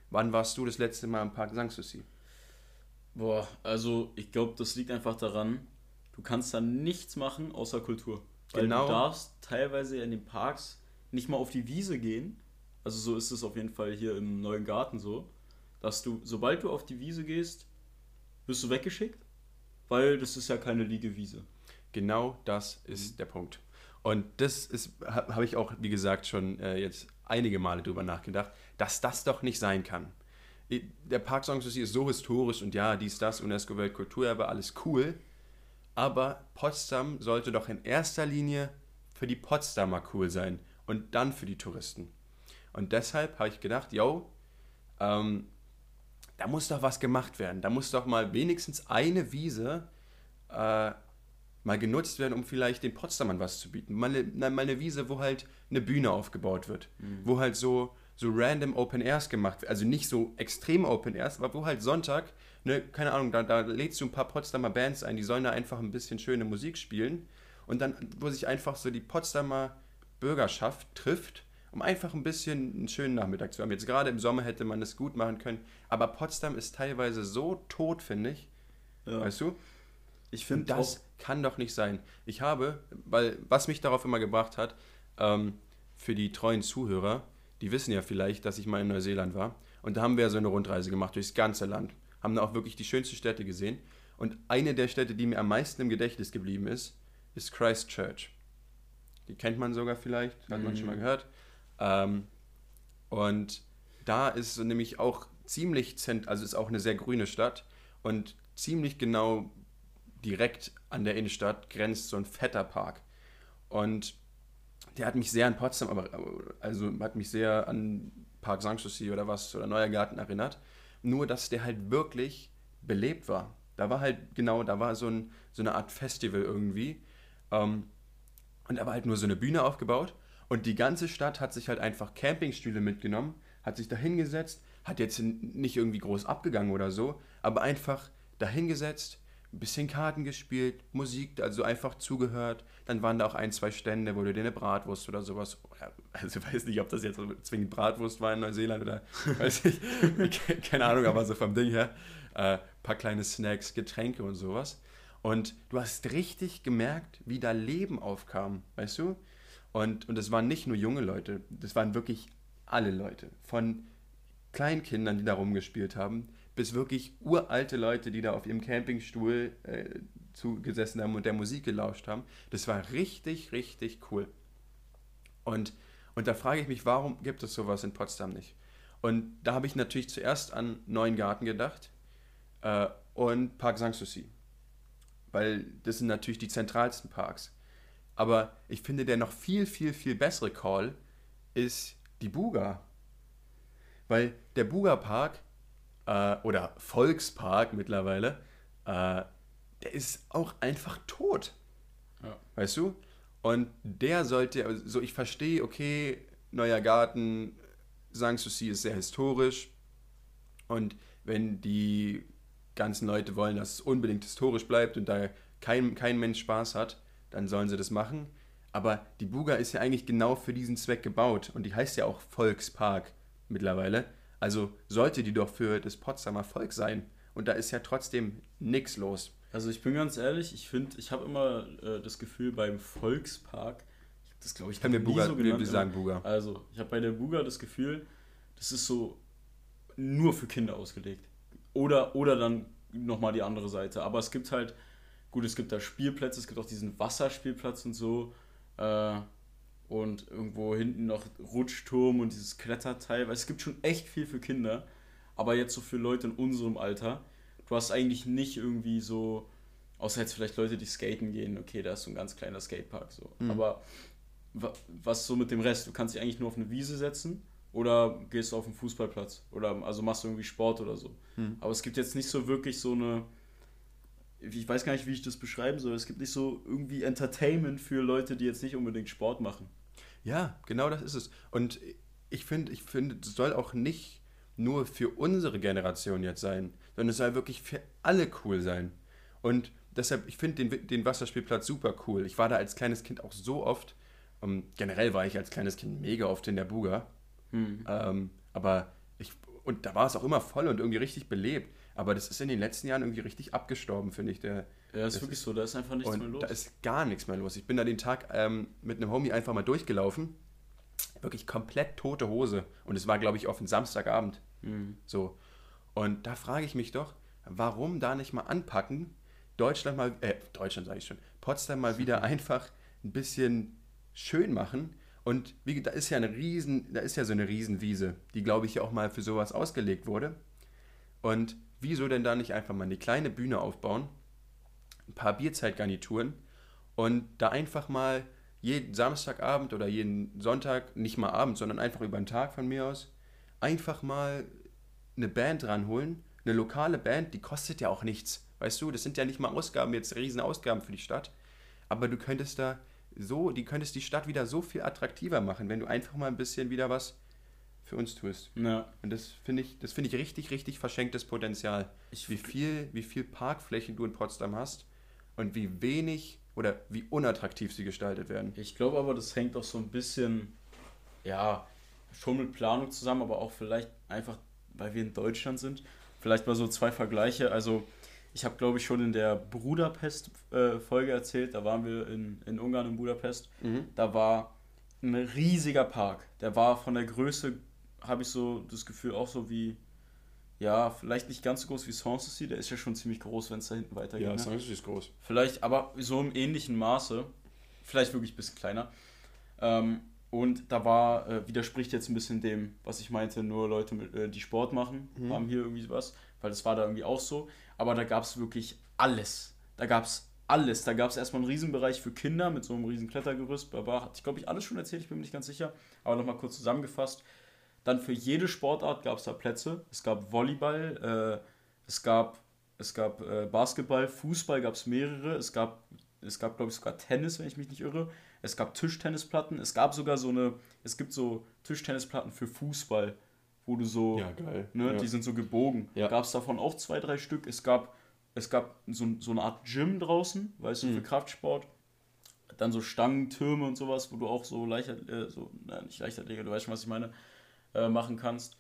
Wann warst du das letzte Mal im Park Sanssouci? Boah, also ich glaube, das liegt einfach daran, du kannst da nichts machen außer Kultur. Weil genau. du darfst teilweise in den Parks nicht mal auf die Wiese gehen. Also so ist es auf jeden Fall hier im neuen Garten so, dass du, sobald du auf die Wiese gehst, wirst du weggeschickt, weil das ist ja keine Liegewiese. Genau das ist mhm. der Punkt. Und das ist, habe ich auch, wie gesagt, schon äh, jetzt einige Male drüber nachgedacht, dass das doch nicht sein kann. Der Park Sanssouci ist so historisch und ja, dies, das, UNESCO Weltkulturerbe, alles cool. Aber Potsdam sollte doch in erster Linie für die Potsdamer cool sein und dann für die Touristen. Und deshalb habe ich gedacht, yo, ähm, da muss doch was gemacht werden. Da muss doch mal wenigstens eine Wiese äh, mal genutzt werden, um vielleicht den Potsdamern was zu bieten. Mal eine, mal eine Wiese, wo halt eine Bühne aufgebaut wird. Mhm. Wo halt so, so random Open Airs gemacht wird. Also nicht so extrem Open Airs, aber wo halt Sonntag, ne, keine Ahnung, da, da lädst du ein paar Potsdamer Bands ein, die sollen da einfach ein bisschen schöne Musik spielen. Und dann, wo sich einfach so die Potsdamer Bürgerschaft trifft um einfach ein bisschen einen schönen Nachmittag zu haben. Jetzt gerade im Sommer hätte man das gut machen können, aber Potsdam ist teilweise so tot, finde ich. Ja. Weißt du? Ich finde das kann doch nicht sein. Ich habe, weil was mich darauf immer gebracht hat, ähm, für die treuen Zuhörer, die wissen ja vielleicht, dass ich mal in Neuseeland war. Und da haben wir so eine Rundreise gemacht durchs ganze Land. Haben da auch wirklich die schönsten Städte gesehen. Und eine der Städte, die mir am meisten im Gedächtnis geblieben ist, ist Christchurch. Die kennt man sogar vielleicht, hat man schon mal mhm. gehört. Ähm, und da ist nämlich auch ziemlich zent, also ist auch eine sehr grüne Stadt und ziemlich genau direkt an der Innenstadt grenzt so ein fetter Park. Und der hat mich sehr an Potsdam, aber also hat mich sehr an Park Sanssouci oder was oder Neuer Garten erinnert. Nur dass der halt wirklich belebt war. Da war halt genau, da war so, ein, so eine Art Festival irgendwie. Ähm, und da war halt nur so eine Bühne aufgebaut und die ganze Stadt hat sich halt einfach Campingstühle mitgenommen, hat sich da hingesetzt, hat jetzt nicht irgendwie groß abgegangen oder so, aber einfach da hingesetzt, ein bisschen Karten gespielt, Musik, also einfach zugehört. Dann waren da auch ein, zwei Stände, wo du dir eine Bratwurst oder sowas, also ich weiß nicht, ob das jetzt zwingend Bratwurst war in Neuseeland oder, <laughs> weiß ich, keine Ahnung, aber so vom Ding her, äh, paar kleine Snacks, Getränke und sowas. Und du hast richtig gemerkt, wie da Leben aufkam, weißt du? Und, und es waren nicht nur junge Leute, das waren wirklich alle Leute. Von Kleinkindern, die da rumgespielt haben, bis wirklich uralte Leute, die da auf ihrem Campingstuhl äh, zugesessen haben und der Musik gelauscht haben. Das war richtig, richtig cool. Und, und da frage ich mich, warum gibt es sowas in Potsdam nicht? Und da habe ich natürlich zuerst an Neuen Garten gedacht äh, und Park Sanssouci weil das sind natürlich die zentralsten Parks. Aber ich finde, der noch viel, viel, viel bessere Call ist die Buga. Weil der Buga Park äh, oder Volkspark mittlerweile, äh, der ist auch einfach tot. Ja. Weißt du? Und der sollte, also ich verstehe, okay, neuer Garten, Sanssouci ist sehr historisch. Und wenn die ganzen Leute wollen, dass es unbedingt historisch bleibt und da kein, kein Mensch Spaß hat, dann sollen sie das machen. Aber die Buga ist ja eigentlich genau für diesen Zweck gebaut und die heißt ja auch Volkspark mittlerweile. Also sollte die doch für das Potsdamer Volk sein. Und da ist ja trotzdem nichts los. Also ich bin ganz ehrlich, ich finde, ich habe immer äh, das Gefühl beim Volkspark, das glaube ich, kann mir Buga, so genannt, wir sagen Buga. Also ich habe bei der Buga das Gefühl, das ist so nur für Kinder ausgelegt. Oder, oder dann nochmal die andere Seite. Aber es gibt halt, gut, es gibt da Spielplätze, es gibt auch diesen Wasserspielplatz und so. Äh, und irgendwo hinten noch Rutschturm und dieses Kletterteil. Weil es gibt schon echt viel für Kinder. Aber jetzt so für Leute in unserem Alter, du hast eigentlich nicht irgendwie so, außer jetzt vielleicht Leute, die skaten gehen, okay, da ist so ein ganz kleiner Skatepark so. Mhm. Aber was so mit dem Rest? Du kannst dich eigentlich nur auf eine Wiese setzen oder gehst du auf den Fußballplatz oder also machst du irgendwie Sport oder so. Hm. Aber es gibt jetzt nicht so wirklich so eine ich weiß gar nicht, wie ich das beschreiben soll. Es gibt nicht so irgendwie Entertainment für Leute, die jetzt nicht unbedingt Sport machen. Ja, genau das ist es. Und ich finde, ich finde, es soll auch nicht nur für unsere Generation jetzt sein, sondern es soll wirklich für alle cool sein. Und deshalb, ich finde den, den Wasserspielplatz super cool. Ich war da als kleines Kind auch so oft. Um, ähm, generell war ich als kleines Kind mega oft in der Buga. Mhm. Ähm, aber ich, und da war es auch immer voll und irgendwie richtig belebt. Aber das ist in den letzten Jahren irgendwie richtig abgestorben, finde ich. Der, ja, ist wirklich so, da ist einfach nichts mehr los. Da ist gar nichts mehr los. Ich bin da den Tag ähm, mit einem Homie einfach mal durchgelaufen. Wirklich komplett tote Hose. Und es war, glaube ich, auf einen Samstagabend. Mhm. So. Und da frage ich mich doch, warum da nicht mal anpacken, Deutschland mal, äh, Deutschland sage ich schon, Potsdam mal wieder <laughs> einfach ein bisschen schön machen und wie, da ist ja eine riesen, da ist ja so eine Riesenwiese, die glaube ich ja auch mal für sowas ausgelegt wurde. Und wieso denn da nicht einfach mal eine kleine Bühne aufbauen, ein paar Bierzeitgarnituren und da einfach mal jeden Samstagabend oder jeden Sonntag, nicht mal Abend, sondern einfach über den Tag von mir aus, einfach mal eine Band ranholen, eine lokale Band, die kostet ja auch nichts. Weißt du, das sind ja nicht mal Ausgaben, jetzt Riesenausgaben für die Stadt. Aber du könntest da so, die könntest die Stadt wieder so viel attraktiver machen, wenn du einfach mal ein bisschen wieder was für uns tust. Ja. Und das finde ich, das finde ich richtig, richtig verschenktes Potenzial. Ich wie viel, wie viel Parkflächen du in Potsdam hast und wie wenig oder wie unattraktiv sie gestaltet werden. Ich glaube aber, das hängt auch so ein bisschen, ja, schon mit Planung zusammen, aber auch vielleicht einfach, weil wir in Deutschland sind. Vielleicht mal so zwei Vergleiche. Also ich habe, glaube ich, schon in der Budapest-Folge äh, erzählt, da waren wir in, in Ungarn, in Budapest. Mhm. Da war ein riesiger Park. Der war von der Größe, habe ich so das Gefühl, auch so wie, ja, vielleicht nicht ganz so groß wie Sanssouci, der ist ja schon ziemlich groß, wenn es da hinten weitergeht. Ja, ne? Sanssouci ist groß. Vielleicht, aber so im ähnlichen Maße, vielleicht wirklich ein bisschen kleiner. Ähm, und da war, äh, widerspricht jetzt ein bisschen dem, was ich meinte, nur Leute, mit, äh, die Sport machen, mhm. haben hier irgendwie was, weil das war da irgendwie auch so aber da gab es wirklich alles. Da gab es alles. Da gab es erstmal einen Riesenbereich für Kinder mit so einem riesen Klettergerüst. Hatte ich, glaube ich, alles schon erzählt, ich bin mir nicht ganz sicher. Aber nochmal kurz zusammengefasst. Dann für jede Sportart gab es da Plätze. Es gab Volleyball, äh, es gab, es gab äh, Basketball, Fußball gab es mehrere. Es gab, es gab, glaube ich, sogar Tennis, wenn ich mich nicht irre. Es gab Tischtennisplatten. Es gab sogar so eine, es gibt so Tischtennisplatten für Fußball wo du so, ja, geil. Ne, ja. die sind so gebogen. Ja. Gab es davon auch zwei, drei Stück. Es gab, es gab so, so eine Art Gym draußen, weißt du, mhm. für Kraftsport. Dann so Stangen, Türme und sowas, wo du auch so leichter, äh, so, na, nicht Leichtathletik, du weißt schon, was ich meine, äh, machen kannst.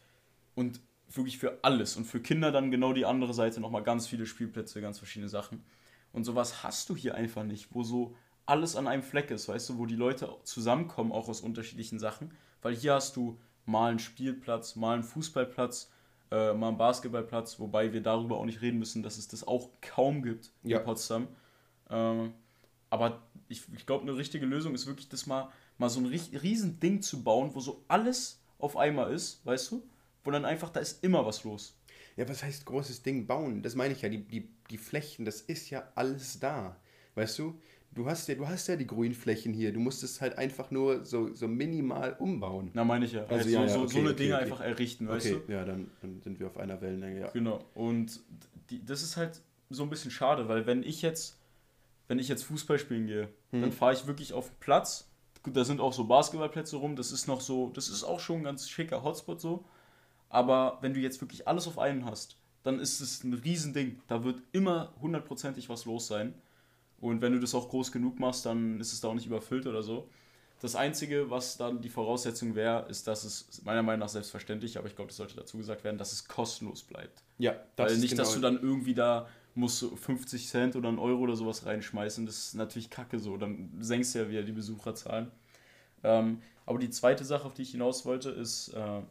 Und wirklich für alles. Und für Kinder dann genau die andere Seite nochmal ganz viele Spielplätze, ganz verschiedene Sachen. Und sowas hast du hier einfach nicht, wo so alles an einem Fleck ist, weißt du, wo die Leute zusammenkommen, auch aus unterschiedlichen Sachen. Weil hier hast du mal einen Spielplatz, mal einen Fußballplatz, äh, mal einen Basketballplatz, wobei wir darüber auch nicht reden müssen, dass es das auch kaum gibt ja. in Potsdam. Ähm, aber ich, ich glaube, eine richtige Lösung ist wirklich, das mal, mal so ein riesen Ding zu bauen, wo so alles auf einmal ist, weißt du? Wo dann einfach, da ist immer was los. Ja, was heißt großes Ding bauen? Das meine ich ja, die, die, die Flächen, das ist ja alles da. Weißt du? du hast ja, du hast ja die Grünflächen hier. Du musst es halt einfach nur so, so minimal umbauen. Na, meine ich ja. Also, ja, so, ja, okay, so eine okay, Dinge okay. einfach errichten, weißt okay, du? Ja, dann, dann sind wir auf einer Wellenlänge, ja. Genau. Und die, das ist halt so ein bisschen schade, weil wenn ich jetzt, wenn ich jetzt Fußball spielen gehe, hm. dann fahre ich wirklich auf den Platz. Gut, da sind auch so Basketballplätze rum. Das ist noch so, das ist auch schon ein ganz schicker Hotspot so. Aber wenn du jetzt wirklich alles auf einen hast, dann ist es ein Riesending. Da wird immer hundertprozentig was los sein. Und wenn du das auch groß genug machst, dann ist es da auch nicht überfüllt oder so. Das Einzige, was dann die Voraussetzung wäre, ist, dass es meiner Meinung nach selbstverständlich, aber ich glaube, das sollte dazu gesagt werden, dass es kostenlos bleibt. Ja, das Weil nicht, genau dass du dann irgendwie da musst du 50 Cent oder einen Euro oder sowas reinschmeißen. Das ist natürlich kacke so. Dann senkst du ja wieder die Besucherzahlen. Ähm, aber die zweite Sache, auf die ich hinaus wollte, ist äh,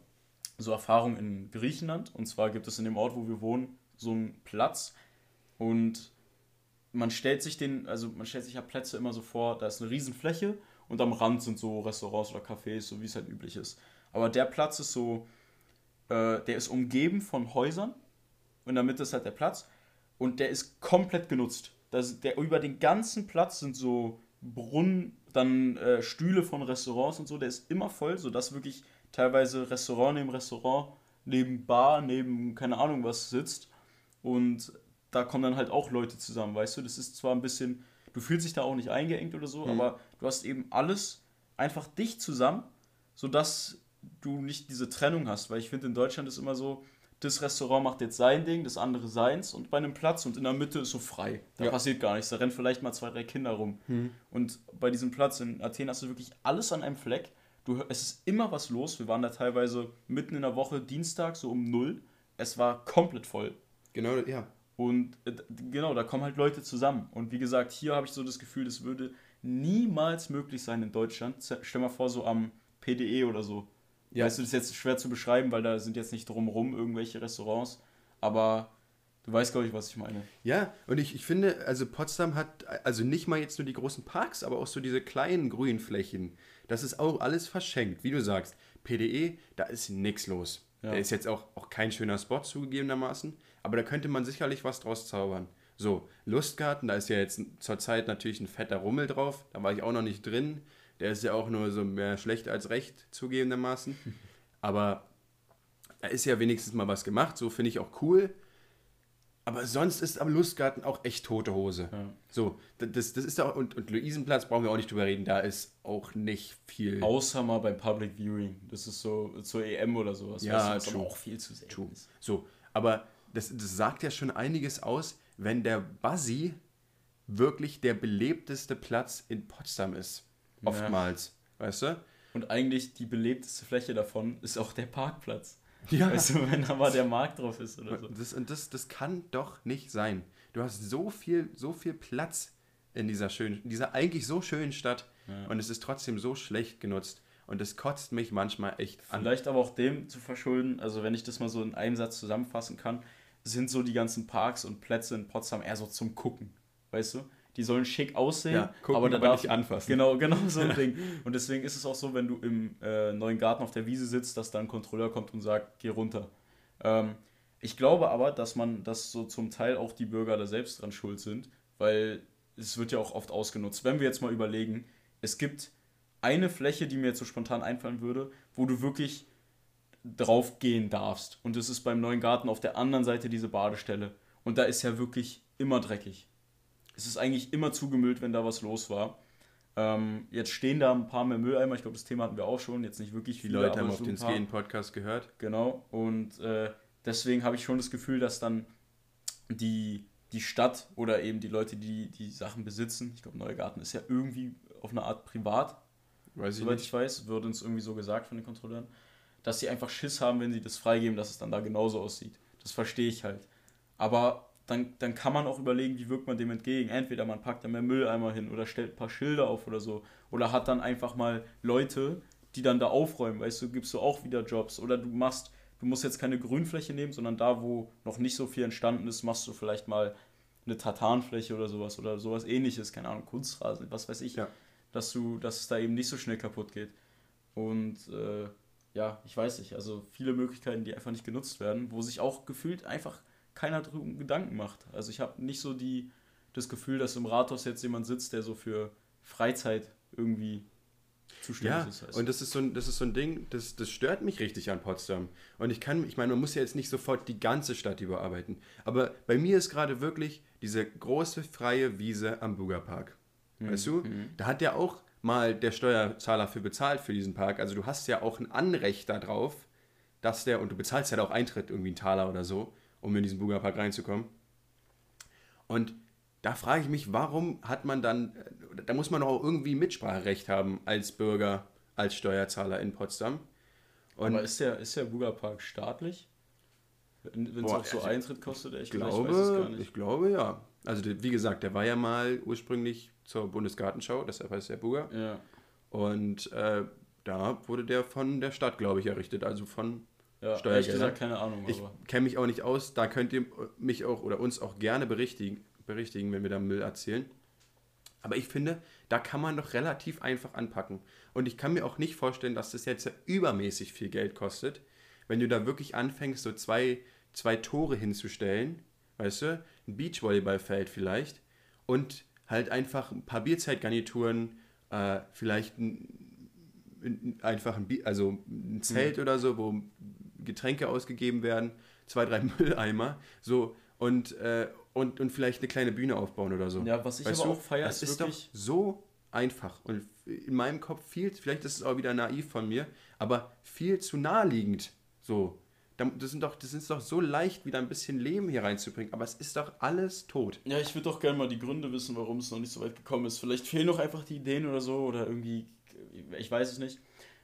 so Erfahrung in Griechenland. Und zwar gibt es in dem Ort, wo wir wohnen, so einen Platz. Und man stellt sich den, also man stellt sich ja Plätze immer so vor, da ist eine Riesenfläche und am Rand sind so Restaurants oder Cafés, so wie es halt üblich ist. Aber der Platz ist so, äh, der ist umgeben von Häusern und in der Mitte ist halt der Platz und der ist komplett genutzt. Das, der, über den ganzen Platz sind so Brunnen, dann äh, Stühle von Restaurants und so, der ist immer voll, sodass wirklich teilweise Restaurant neben Restaurant, neben Bar, neben keine Ahnung was sitzt. Und da kommen dann halt auch Leute zusammen, weißt du? Das ist zwar ein bisschen, du fühlst dich da auch nicht eingeengt oder so, mhm. aber du hast eben alles einfach dicht zusammen, sodass du nicht diese Trennung hast, weil ich finde, in Deutschland ist immer so, das Restaurant macht jetzt sein Ding, das andere seins und bei einem Platz und in der Mitte ist so frei. Da ja. passiert gar nichts, da rennen vielleicht mal zwei, drei Kinder rum. Mhm. Und bei diesem Platz in Athen hast du wirklich alles an einem Fleck. Du, es ist immer was los. Wir waren da teilweise mitten in der Woche, Dienstag, so um null. Es war komplett voll. Genau, ja. Und äh, genau, da kommen halt Leute zusammen. Und wie gesagt, hier habe ich so das Gefühl, das würde niemals möglich sein in Deutschland. Stell mal vor, so am PDE oder so. Ja. Weißt du, das ist jetzt schwer zu beschreiben, weil da sind jetzt nicht drumherum irgendwelche Restaurants. Aber du weißt, glaube ich, was ich meine. Ja, und ich, ich finde, also Potsdam hat also nicht mal jetzt nur die großen Parks, aber auch so diese kleinen Grünflächen. Das ist auch alles verschenkt. Wie du sagst, PDE, da ist nichts los. Ja. Der ist jetzt auch, auch kein schöner Spot zugegebenermaßen aber da könnte man sicherlich was draus zaubern. So, Lustgarten, da ist ja jetzt zurzeit natürlich ein fetter Rummel drauf, da war ich auch noch nicht drin. Der ist ja auch nur so mehr schlecht als recht, zugegebenermaßen. <laughs> Aber da ist ja wenigstens mal was gemacht, so finde ich auch cool. Aber sonst ist am Lustgarten auch echt tote Hose. Ja. So, das, das ist auch, und, und Luisenplatz brauchen wir auch nicht drüber reden, da ist auch nicht viel. Außer mal beim Public Viewing. Das ist so zur EM oder sowas. Ja, was auch viel zu true. ist. So, aber das, das sagt ja schon einiges aus, wenn der Buzzy wirklich der belebteste Platz in Potsdam ist. Oftmals. Ja. Weißt du? Und eigentlich die belebteste Fläche davon ist auch der Parkplatz. Ja. Weißt du, wenn da mal der Markt drauf ist oder so. Das, und das, das kann doch nicht sein. Du hast so viel, so viel Platz in dieser schönen, dieser eigentlich so schönen Stadt ja. und es ist trotzdem so schlecht genutzt. Und es kotzt mich manchmal echt an. Vielleicht aber auch dem zu verschulden, also wenn ich das mal so in einem Satz zusammenfassen kann, sind so die ganzen Parks und Plätze in Potsdam eher so zum Gucken. Weißt du? Die sollen schick aussehen, ja, gucken, aber da darf nicht anfassen. Genau, genau so ein <laughs> Ding. Und deswegen ist es auch so, wenn du im äh, neuen Garten auf der Wiese sitzt, dass da ein Kontrolleur kommt und sagt, geh runter. Ähm, ich glaube aber, dass man, dass so zum Teil auch die Bürger da selbst dran schuld sind, weil es wird ja auch oft ausgenutzt. Wenn wir jetzt mal überlegen, es gibt eine Fläche, die mir jetzt so spontan einfallen würde, wo du wirklich drauf gehen darfst. Und das ist beim neuen Garten auf der anderen Seite diese Badestelle. Und da ist ja wirklich immer dreckig. Es ist eigentlich immer zugemüllt, wenn da was los war. Ähm, jetzt stehen da ein paar mehr Mülleimer. Ich glaube, das Thema hatten wir auch schon. Jetzt nicht wirklich viele. Die Leute haben auf den Skien-Podcast gehört. Genau. Und äh, deswegen habe ich schon das Gefühl, dass dann die, die Stadt oder eben die Leute, die die Sachen besitzen, ich glaube, Neugarten ist ja irgendwie auf eine Art privat. Weiß soweit ich, ich weiß, wird uns irgendwie so gesagt von den Kontrolleuren, dass sie einfach Schiss haben, wenn sie das freigeben, dass es dann da genauso aussieht. Das verstehe ich halt. Aber dann, dann kann man auch überlegen, wie wirkt man dem entgegen. Entweder man packt da mehr Mülleimer hin oder stellt ein paar Schilder auf oder so. Oder hat dann einfach mal Leute, die dann da aufräumen, weißt du, gibst du auch wieder Jobs. Oder du machst, du musst jetzt keine Grünfläche nehmen, sondern da, wo noch nicht so viel entstanden ist, machst du vielleicht mal eine Tartanfläche oder sowas oder sowas ähnliches, keine Ahnung, Kunstrasen, was weiß ich. Ja. Dass du, dass es da eben nicht so schnell kaputt geht. Und äh, ja, ich weiß nicht, also viele Möglichkeiten, die einfach nicht genutzt werden, wo sich auch gefühlt einfach keiner darüber Gedanken macht. Also ich habe nicht so die, das Gefühl, dass im Rathaus jetzt jemand sitzt, der so für Freizeit irgendwie zuständig ja, ist. Ja, und das ist so ein, das ist so ein Ding, das, das stört mich richtig an Potsdam. Und ich kann, ich meine, man muss ja jetzt nicht sofort die ganze Stadt überarbeiten. Aber bei mir ist gerade wirklich diese große freie Wiese am Bugerpark. Mhm. Weißt du? Mhm. Da hat ja auch mal der Steuerzahler für bezahlt für diesen Park. Also du hast ja auch ein Anrecht darauf, dass der, und du bezahlst ja auch Eintritt, irgendwie einen Taler oder so, um in diesen Bugerpark reinzukommen. Und da frage ich mich, warum hat man dann, da muss man auch irgendwie Mitspracherecht haben als Bürger, als Steuerzahler in Potsdam. Und Aber ist der, ist der Bugerpark staatlich? Wenn es auch so Eintritt kostet, ich glaube, ich, weiß es gar nicht. ich glaube ja. Also wie gesagt, der war ja mal ursprünglich zur Bundesgartenschau, deshalb heißt der Buger. Ja. Und äh, da wurde der von der Stadt, glaube ich, errichtet, also von ja, Steuergelder. Gesagt, keine Ahnung. Ich kenne mich auch nicht aus. Da könnt ihr mich auch oder uns auch gerne berichtigen, berichtigen, wenn wir da Müll erzählen. Aber ich finde, da kann man doch relativ einfach anpacken. Und ich kann mir auch nicht vorstellen, dass das jetzt übermäßig viel Geld kostet, wenn du da wirklich anfängst, so zwei, zwei Tore hinzustellen, weißt du, ein Beachvolleyballfeld vielleicht und halt einfach ein paar Bierzeitgarnituren, äh, vielleicht ein, ein, einfach ein, also ein Zelt mhm. oder so, wo Getränke ausgegeben werden, zwei, drei <laughs> Mülleimer, so und, äh, und, und vielleicht eine kleine Bühne aufbauen oder so. Ja, was ich weißt aber du, auch feiere, ist, ist doch so einfach und in meinem Kopf viel, vielleicht ist es auch wieder naiv von mir, aber viel zu naheliegend. So, das, sind doch, das ist doch so leicht, wieder ein bisschen Leben hier reinzubringen, aber es ist doch alles tot. Ja, ich würde doch gerne mal die Gründe wissen, warum es noch nicht so weit gekommen ist. Vielleicht fehlen noch einfach die Ideen oder so oder irgendwie, ich weiß es nicht.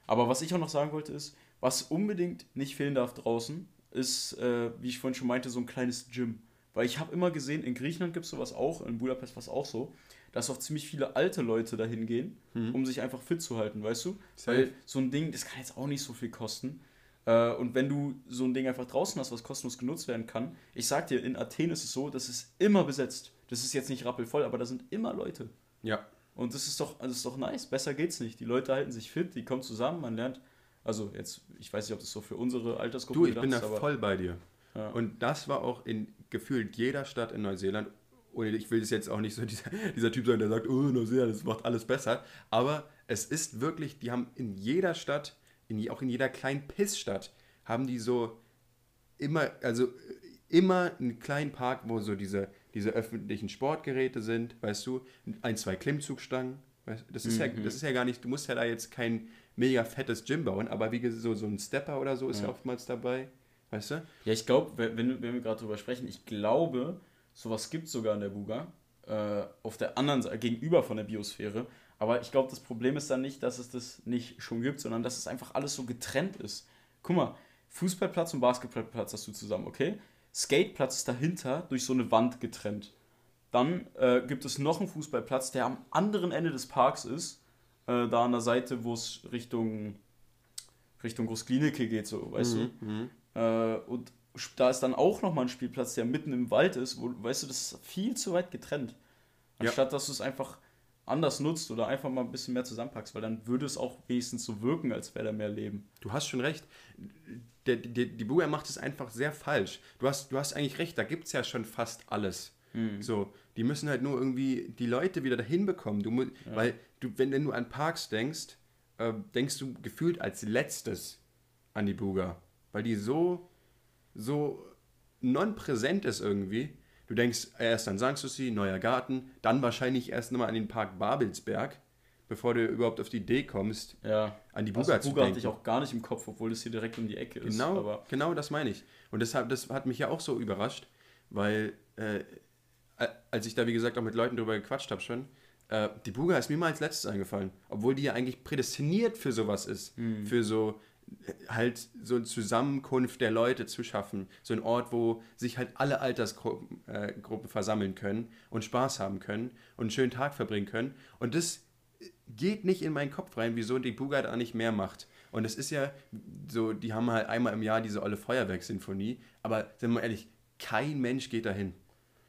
Aber was ich auch noch sagen wollte ist, was unbedingt nicht fehlen darf draußen, ist, äh, wie ich vorhin schon meinte, so ein kleines Gym. Weil ich habe immer gesehen, in Griechenland gibt es sowas auch, in Budapest war es auch so, dass auch ziemlich viele alte Leute dahin gehen, mhm. um sich einfach fit zu halten, weißt du? Safe. Weil so ein Ding, das kann jetzt auch nicht so viel kosten. Äh, und wenn du so ein Ding einfach draußen hast, was kostenlos genutzt werden kann, ich sag dir, in Athen ist es so, das ist immer besetzt. Das ist jetzt nicht rappelvoll, aber da sind immer Leute. Ja. Und das ist doch, das ist doch nice. Besser geht's nicht. Die Leute halten sich fit, die kommen zusammen, man lernt also jetzt, ich weiß nicht, ob das so für unsere Altersgruppe ist. Du, ich bin da ist, voll bei dir. Ja. Und das war auch in gefühlt jeder Stadt in Neuseeland. Und ich will das jetzt auch nicht so <laughs> dieser, dieser Typ sein, der sagt, oh, Neuseeland, das macht alles besser. Aber es ist wirklich, die haben in jeder Stadt, in, auch in jeder kleinen Pissstadt, haben die so immer, also immer einen kleinen Park, wo so diese, diese öffentlichen Sportgeräte sind, weißt du, ein, zwei Klimmzugstangen. Das ist, mhm. ja, das ist ja gar nicht, du musst ja da jetzt kein mega fettes Gym bauen, aber wie gesagt, so, so ein Stepper oder so ist ja, ja oftmals dabei. Weißt du? Ja, ich glaube, wenn, wenn wir gerade drüber sprechen, ich glaube, sowas gibt es sogar in der Buga. äh, auf der anderen Seite, gegenüber von der Biosphäre. Aber ich glaube, das Problem ist dann nicht, dass es das nicht schon gibt, sondern dass es einfach alles so getrennt ist. Guck mal, Fußballplatz und Basketballplatz hast du zusammen, okay? Skateplatz ist dahinter durch so eine Wand getrennt. Dann äh, gibt es noch einen Fußballplatz, der am anderen Ende des Parks ist, äh, da an der Seite, wo es Richtung, Richtung Großklinike geht, so, weißt Mhm, du? Äh, und da ist dann auch nochmal ein Spielplatz, der mitten im Wald ist, wo, weißt du, das ist viel zu weit getrennt. Ja. Anstatt dass du es einfach anders nutzt oder einfach mal ein bisschen mehr zusammenpackst, weil dann würde es auch wenigstens so wirken, als wäre da mehr Leben. Du hast schon recht. Der, der, die Buga macht es einfach sehr falsch. Du hast, du hast eigentlich recht, da gibt es ja schon fast alles. So, die müssen halt nur irgendwie die Leute wieder dahin bekommen. Du, mu- Weil du, wenn du an Parks denkst, äh, denkst du gefühlt als letztes an die Buga. Weil die so, so non-präsent ist irgendwie. Du denkst erst an Sanssouci, Neuer Garten, dann wahrscheinlich erst nochmal an den Park Babelsberg, bevor du überhaupt auf die Idee kommst, Ja. an die Also Buga zu Buga hatte denken. ich auch gar nicht im Kopf, obwohl es hier direkt um die Ecke ist. Genau, genau das meine ich. Und deshalb, das hat mich ja auch so überrascht, weil äh, als ich da, wie gesagt, auch mit Leuten drüber gequatscht habe schon, äh, die Buga ist mir mal als letztes eingefallen, obwohl die ja eigentlich prädestiniert für sowas ist, für so äh, halt so eine Zusammenkunft der Leute zu schaffen, so ein Ort, wo sich halt alle Altersgruppen äh, versammeln können und Spaß haben können und einen schönen Tag verbringen können und das geht nicht in meinen Kopf rein, wieso die Buga da nicht mehr macht. Und es ist ja so, die haben halt einmal im Jahr diese olle Feuerwerkssinfonie, aber sind wir mal ehrlich, kein Mensch geht dahin.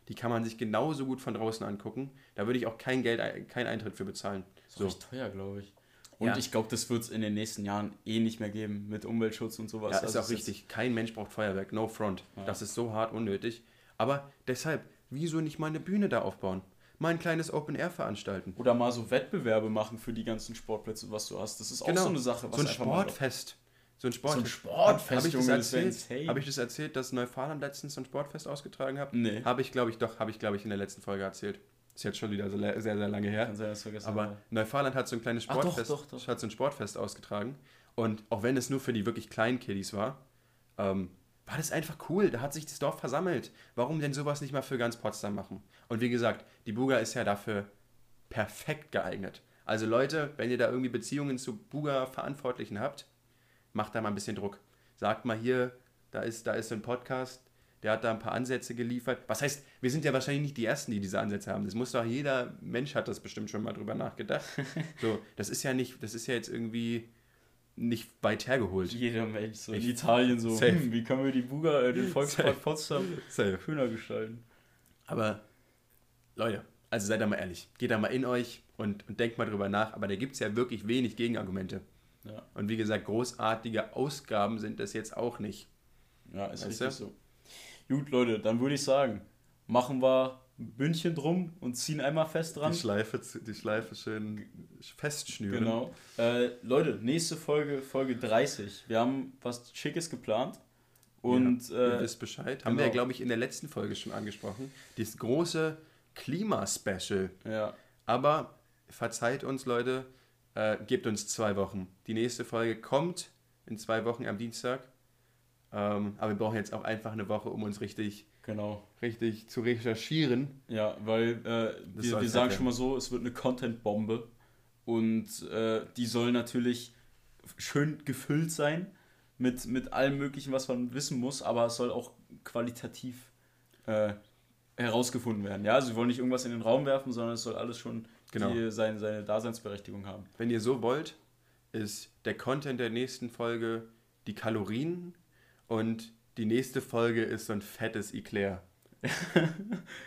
Die kann man sich genauso gut von draußen angucken. Da würde ich auch kein Geld, keinen Eintritt für bezahlen. ist So. echt teuer, glaube ich. Und Ja. ich glaube, das wird es in den nächsten Jahren eh nicht mehr geben mit Umweltschutz und sowas. Ja, ist Also auch es richtig. Kein Mensch braucht Feuerwerk. No front. Das ist so hart unnötig. Aber deshalb, wieso nicht mal eine Bühne da aufbauen? Mal ein kleines Open Air veranstalten. Oder mal so Wettbewerbe machen für die ganzen Sportplätze, was du hast. Das ist auch so eine Sache. Genau. so ein einfach mal- Sportfest. So ein Sportfest. Sportfest, Habe ich, das erzählt? Habe ich das erzählt, dass Neufahrland letztens so ein Sportfest ausgetragen hat? Nee. Habe ich, glaube ich, doch, habe ich, glaube ich, in der letzten Folge erzählt. Ist jetzt schon wieder so sehr, sehr lange her. Kann sein, vergessen Aber habe. Neufahrland hat so ein kleines Ach, doch, Sportfest, doch, doch. hat so ein Sportfest ausgetragen. Und auch wenn es nur für die wirklich kleinen Kiddies war, ähm, war das einfach cool. Da hat sich das Dorf versammelt. Warum denn sowas nicht mal für ganz Potsdam machen? Und wie gesagt, die Buga ist ja dafür perfekt geeignet. Also Leute, wenn ihr da irgendwie Beziehungen zu Buga-Verantwortlichen habt, macht da mal ein bisschen Druck. Sagt mal hier, da ist, da ist so ein Podcast, der hat da ein paar Ansätze geliefert. Was heißt, wir sind ja wahrscheinlich nicht die Ersten, die diese Ansätze haben. Das muss doch jeder Mensch hat das bestimmt schon mal drüber nachgedacht. <laughs> So, das ist ja nicht, das ist ja jetzt irgendwie nicht weit hergeholt. Jeder Mensch so in Ich- Italien so, hm, wie können wir die Buga, äh, den <laughs> Volkspark. Potsdam Safe. schöner gestalten? Aber Leute, also seid da mal ehrlich. Geht da mal in euch und, und denkt mal drüber nach. Aber da gibt es ja wirklich wenig Gegenargumente. Ja, Und wie gesagt, großartige Ausgaben sind das jetzt auch nicht. ja ist Weißt richtig du? so. Gut, Leute, dann würde ich sagen, machen wir ein Bündchen drum und ziehen einmal fest dran. Die Schleife, die Schleife schön festschnüren. Genau. Äh, Leute, nächste Folge, Folge 30. Wir haben was Schickes geplant. Und ja, ihr äh, wisst Bescheid. Haben wir ja, genau. glaube ich, in der letzten Folge schon angesprochen. Das große Klimaspecial. ja, Aber verzeiht uns, Leute, äh, gebt uns zwei Wochen. Die nächste Folge kommt in zwei Wochen am Dienstag. Ähm, aber wir brauchen jetzt auch einfach eine Woche, um uns richtig, genau. richtig zu recherchieren. Ja, weil äh, wir, wir sagen schon mal so, es wird eine Content-Bombe. Und äh, die soll natürlich schön gefüllt sein mit, mit allem Möglichen, was man wissen muss, aber es soll auch qualitativ äh, herausgefunden werden. Ja, also wir wollen nicht irgendwas in den Raum werfen, sondern es soll alles schon Genau. die, seine, seine Daseinsberechtigung haben. Wenn ihr so wollt, ist der Content der nächsten Folge die Kalorien und die nächste Folge ist so ein fettes Eclair. <laughs>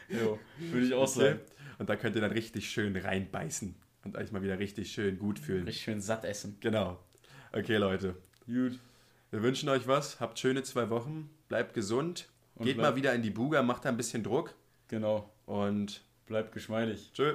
Jo, würde ich auch sagen. Und da könnt ihr dann richtig schön reinbeißen und euch mal wieder richtig schön gut fühlen. Richtig schön satt essen. Genau. Okay, Leute. Gut. Wir wünschen euch was. Habt schöne zwei Wochen. Bleibt gesund. Und Geht bleibt- mal wieder in die Buga, macht da ein bisschen Druck. Genau. Und Bleibt geschmeidig. tschö.